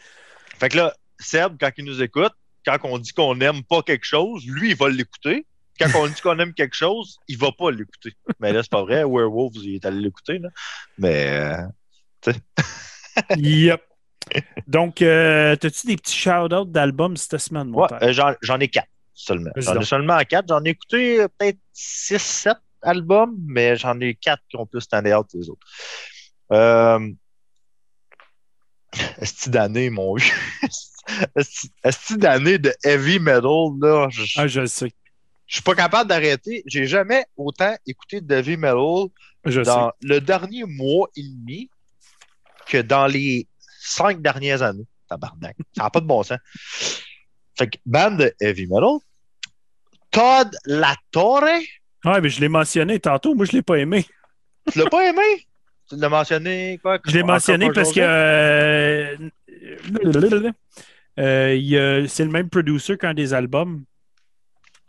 Fait que là, Seb, quand il nous écoute, quand on dit qu'on n'aime pas quelque chose, lui, il va l'écouter. Quand on dit qu'on aime quelque chose, il va pas l'écouter. Mais là, c'est pas vrai. Werewolf, il est allé l'écouter. là. Mais euh, (laughs) yep. Donc, euh, as-tu des petits shout-outs d'albums cette semaine, mon ouais, euh, j'en, ai quatre seulement. J'en ai seulement quatre. J'en ai écouté euh, peut-être six, sept albums, mais j'en ai quatre qui ont plus standé out que les autres. Euh... Esti d'année, mon vieux. (laughs) Esti- d'année de heavy metal, là. je- Ah, je le sais. Je suis pas capable d'arrêter. J'ai jamais autant écouté de heavy metal Je dans le dernier mois et demi que dans les cinq dernières années. Tabarnak. Ça n'a pas de bon sens. Fait que, band de heavy metal. Todd Latorre. Ouais, mais je l'ai mentionné tantôt. Moi, je l'ai pas aimé. Tu l'as pas aimé? Tu l'as mentionné quoi? Je l'ai mentionné parce que euh, euh, c'est le même producer qu'un des albums.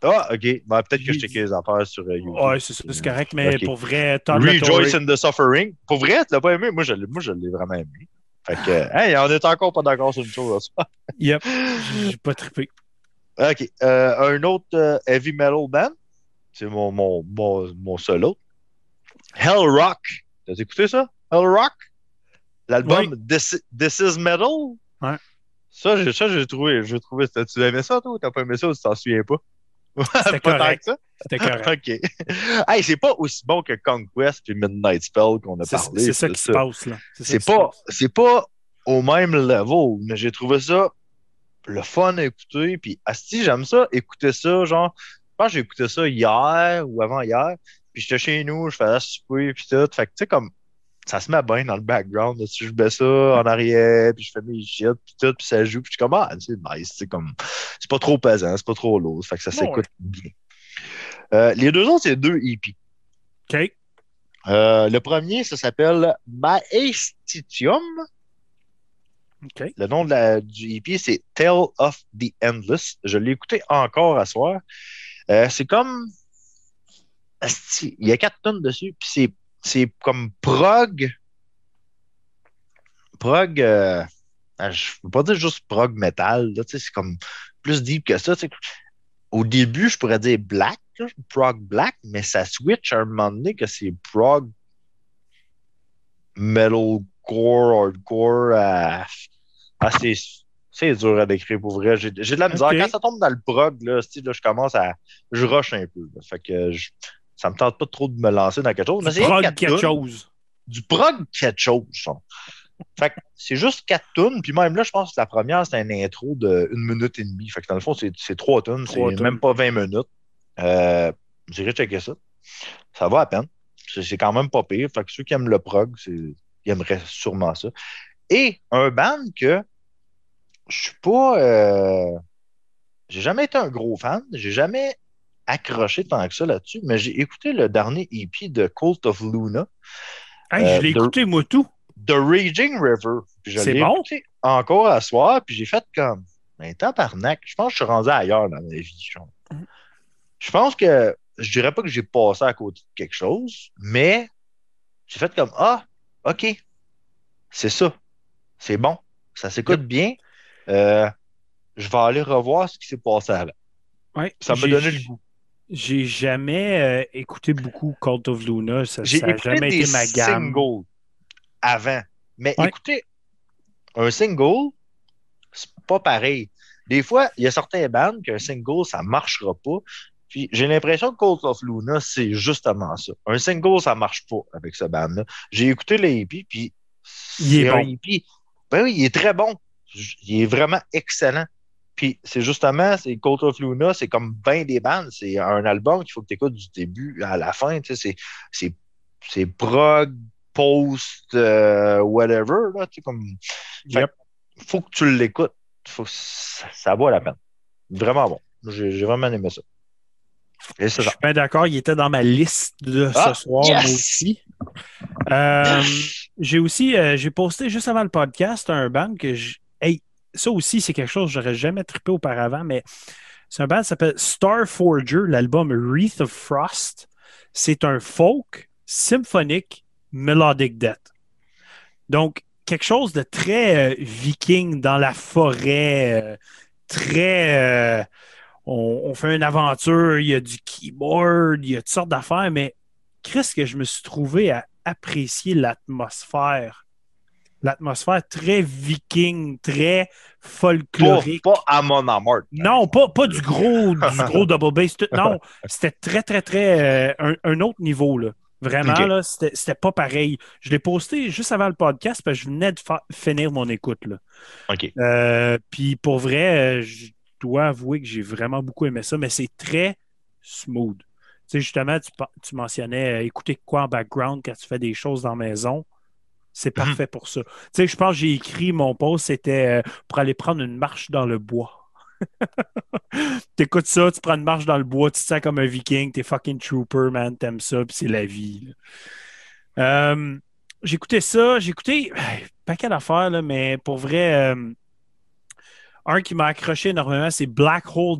Ah, ok. Ben, Peut-être que je checké les affaires sur euh, YouTube. Ouais, c'est ça, c'est correct, mais pour vrai, Todd Rejoice in the Suffering. Pour vrai, tu l'as pas aimé? Moi, je l'ai, moi, je l'ai vraiment aimé. Fait que, (gasps) hey, on est encore pas d'accord sur une chose. là. (laughs) Yep, (laughs) j'ai pas trippé. OK. Euh, un autre euh, heavy metal band. C'est mon, mon, mon, mon seul autre. Hell Rock. T'as écouté ça? Hell Rock? L'album This, This is Metal? Ouais. Ça, j'ai, ça, trouvé. J'ai trouvé. Tu aimé ça, toi? T'as pas aimé ça ou tu t'en souviens pas? C'était correct. C'était (laughs) correct. OK. hey, c'est pas aussi bon que Conquest puis Midnight Spell qu'on a parlé. c'est ça qui se passe, là. c'est pas, pas au même level, mais j'ai trouvé ça le fun à écouter. Puis, asti, j'aime ça, écouter ça, genre, je pense que j'ai écouté ça hier ou avant-hier. Puis j'étais chez nous, je faisais souper, puis tout. Fait que, tu sais, comme, ça se met bien dans le background. là. Si je mets ça en arrière, puis je fais mes shit, puis tout, puis ça joue, puis je suis comme, ah, c'est nice, c'est comme, c'est pas trop pesant, c'est pas trop lourd. Fait que ça Ouais. s'écoute bien. Euh, les deux autres, c'est deux EP. OK. Euh, le premier, ça s'appelle Maestitium. OK. Le nom de la, du EP, c'est Tale of the Endless. Je l'ai écouté encore à soir. Euh, c'est comme. Il y a quatre tonnes dessus, puis c'est, c'est comme prog. Prog. euh, ah, je ne veux pas dire juste prog metal, c'est comme plus deep que ça. Au début, je pourrais dire black, là, prog black, mais ça switch à un moment donné que c'est prog metalcore, hardcore. euh, ah, c'est, dur à décrire pour vrai. J'ai, de la misère. Quand ça tombe dans le prog, là, là, je commence à. Je rush un peu. là. Fait que je- ça me tente pas trop de me lancer dans quelque chose. C'est Prog quelque chose. du prog quelque chose. Fait que c'est juste quatre tunes. Puis même là, je pense que la première, c'était une intro de une minute et demie. Fait que dans le fond, c'est c'est trois tunes. C'est même pas 20 minutes. Euh, J'irai checker ça. Ça va à peine. C'est c'est quand même pas pire. Fait que ceux qui aiment le prog, c'est- ils aimeraient sûrement ça. Et un band que je suis pas. euh, J'ai jamais été un gros fan. J'ai jamais accroché tant que ça là-dessus. Mais j'ai écouté le dernier EP de Cult of Luna. Hey, Euh, je l'ai de- écouté, moi, tout. The Raging River. C'est l'ai bon? écouté encore à soir, puis j'ai fait comme, ben, tabarnak, je pense que je suis rendu ailleurs dans ma vie. Je pense que, je dirais pas que j'ai passé à côté de quelque chose, mais j'ai fait comme, ah, OK, c'est ça. C'est bon. Ça s'écoute bien. Euh, je vais aller revoir ce qui s'est passé avant. Ouais, Ça m'a donné le goût. J'ai jamais euh, écouté beaucoup Cult of Luna. Ça J'ai n'a jamais des été ma gamme. singles avant. Mais Ouais. écoutez, un single, c'est pas pareil. Des fois, il y a certains bands qu'un single, ça marchera pas. Puis j'ai l'impression que Cult of Luna, c'est justement ça. Un single, ça marche pas avec ce band-là. J'ai écouté le EP, puis Il est c'est un bon. EP. Ben oui, il est très bon. Il est vraiment excellent. Puis c'est justement, c'est Cult of Luna, c'est comme bien des bandes. C'est un album qu'il faut que tu écoutes du début à la fin. Tu sais, c'est, c'est, c'est prog, post, euh, whatever. Là, tu sais, comme... Fait Yep. faut que tu l'écoutes. Faut ça, ça vaut la peine. Vraiment bon. J'ai, j'ai vraiment aimé ça. Je suis bien d'accord, il était dans ma liste de Ah, ce soir, yes! moi aussi. Euh, j'ai aussi, euh, j'ai posté juste avant le podcast un band que je. Ça aussi, c'est quelque chose que j'aurais jamais trippé auparavant, mais c'est un band qui s'appelle Star Forger, l'album Wreath of Frost. C'est un folk symphonique melodic death. Donc, quelque chose de très euh, viking dans la forêt, euh, très. euh, on, on fait une aventure, il y a du keyboard, il y a toutes sortes d'affaires, mais Chris, que je me suis trouvé à apprécier l'atmosphère. L'atmosphère très viking, très Pas, folklorique. pas à mon amour. Non, pas, pas du gros, du gros double bass. tout- non, c'était très, très, très. euh, un, un autre niveau, là. Vraiment, là, c'était pas pareil. Je l'ai posté juste avant le podcast parce que je venais de finir mon écoute, là. OK. Euh, Puis pour vrai, euh, je dois avouer que j'ai vraiment beaucoup aimé ça, mais c'est très smooth. Tu sais, justement, tu, tu mentionnais euh, écouter quoi en background quand tu fais des choses dans la maison. C'est parfait pour ça. Tu sais, je pense que j'ai écrit mon post, c'était euh, pour aller prendre une marche dans le bois. (laughs) T'écoutes ça, tu prends une marche dans le bois, tu te sens comme un viking, t'es fucking trooper, man, t'aimes ça, puis c'est la vie. Euh, écouté ça, hey, (sighs) paquet d'affaires, mais pour vrai, euh, un qui m'a accroché énormément, c'est Black Hole.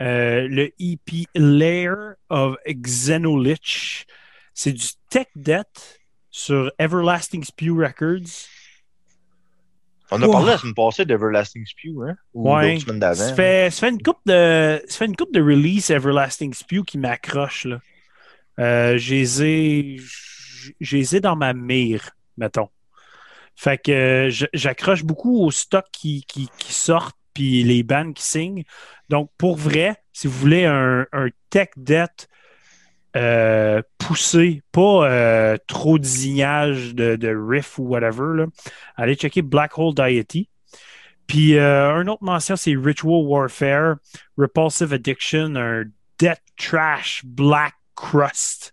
Euh, le EP Lair of Xenolich. C'est du tech debt sur Everlasting Spew Records. On a parlé la semaine passée d'Everlasting Spew, hein? Ou Ouais. l'autre semaine d'avant. Ça fait, une coupe de, ça fait une coupe de release Everlasting Spew qui m'accroche là. Euh, je les ai, je les ai dans ma mire, mettons. Fait que j'accroche beaucoup au stock qui, qui, qui sortent puis les bands qui signent. Donc pour vrai, si vous voulez un, un tech debt euh, poussé, pas euh, trop de zignage de, de riff ou whatever, là, allez checker Black Hole Deity. Puis euh, un autre mention, c'est Ritual Warfare, Repulsive Addiction, un Death Trash Black Crust.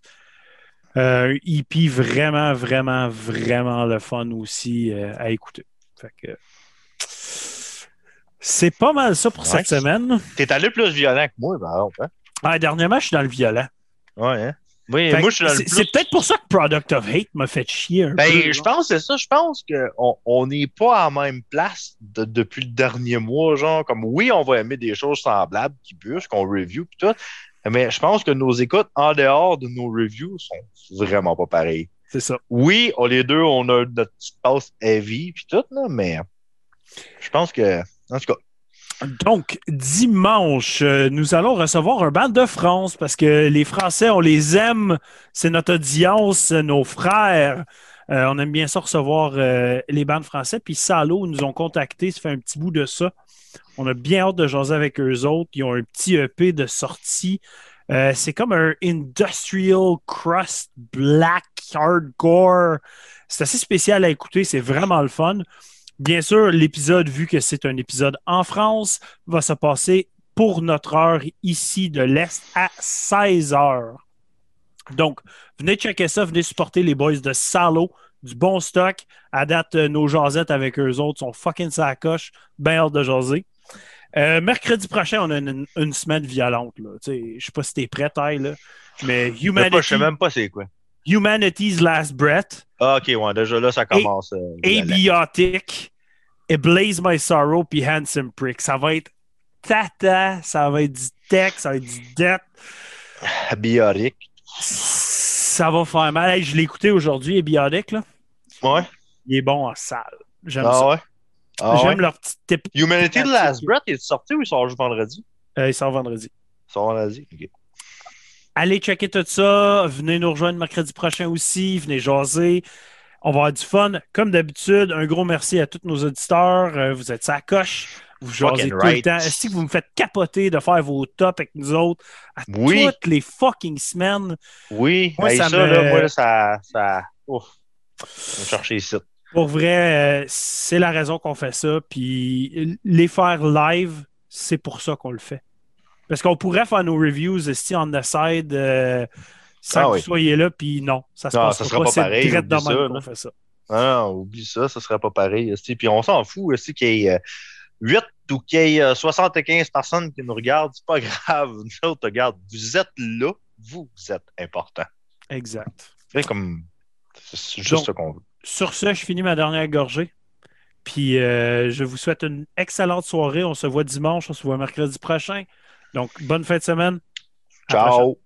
Euh, un EP vraiment, vraiment, vraiment le fun aussi à écouter. Fait que c'est pas mal ça pour cette semaine. T'es allé plus violent que moi, par exemple. Hein? Ah, dernièrement, je suis dans le violent. Ouais, hein? Oui, Fait moi, que je suis dans le c'est peut-être pour ça que Product of Hate m'a fait chier un Ben, peu. je pense que c'est ça. Je pense qu'on on n'est pas à la même place de- depuis le dernier mois. Genre, comme oui, on va aimer des choses semblables qui bûchent, qu'on review pis tout. Mais je pense que nos écoutes en dehors de nos reviews sont vraiment pas pareilles. C'est ça. Oui, on, les deux, on a notre petite passe heavy puis tout, là, mais je pense que. En tout cas, Donc, dimanche, euh, nous allons recevoir un band de France parce que les Français, on les aime. C'est notre audience, nos frères. Euh, on aime bien ça recevoir euh, les bandes français. Puis Salo nous ont contactés, ça fait un petit bout de ça. On a bien hâte de jaser avec eux autres. Ils ont un petit EP de sortie. C'est comme un industrial crust black hardcore. C'est assez spécial à écouter, c'est vraiment le fun. Bien sûr, l'épisode, vu que c'est un épisode en France, va se passer pour notre heure ici de l'Est à 16 heures. Donc, venez checker ça, venez supporter les boys de Salo, du bon stock. À date, euh, nos jasettes avec eux autres sont fucking sacoche, bien hâte de jaser. Euh, mercredi prochain, on a une, une semaine violente. Je sais pas si t'es prêt, Ty, là, mais Humanity, je sais même pas c'est quoi. Humanity's Last Breath, Ah, ok, ouais, déjà là, ça commence. euh. Abiotic, et Blaze My Sorrow, puis Handsome Prick. Ça va être tata, ça va être du tech, ça va être du death. Biotic. Ça va faire mal. Hey, je l'ai écouté aujourd'hui, Abiotic, là. Ouais. Il est bon en salle. J'aime Ah ça. ouais? Ah J'aime ouais? leur petit tip. Humanity The Last Breath, il est sorti ou il sort vendredi? Euh, il sort vendredi. Il sort vendredi. Ok. Allez checker tout ça. Venez nous rejoindre mercredi prochain aussi. Venez jaser. On va avoir du fun. Comme d'habitude, un gros merci à tous nos auditeurs. Euh, vous êtes sa coche. Vous jasez tout right. le temps. Que vous me faites capoter de faire vos tops avec nous autres à Oui. toutes les fucking semaines? Oui, Moi, hey, ça ça, me- là, moi, ça. ça... Ouf. Chercher ici. Pour vrai, euh, c'est la raison qu'on fait ça. Puis les faire live, c'est pour ça qu'on le fait. Parce qu'on pourrait faire nos reviews ici on the side euh, sans Ah que oui. vous soyez là. Puis non, ça se Non, passe ça sera pas pareil, direct de ça, là. fait ça. Ah, non, oublie ça, ça serait pas pareil. Puis on s'en fout aussi qu'il y ait euh, 8 ou qu'il y ait euh, 75 personnes qui nous regardent. C'est pas (laughs) grave. Nous autres, regarde, vous êtes là, vous êtes important. Exact. C'est comme. C'est juste Donc- ça qu'on veut. Sur ce, je finis ma dernière gorgée. Puis euh, je vous souhaite une excellente soirée. On se voit dimanche, on se voit mercredi prochain. Donc, bonne fin de semaine. Ciao!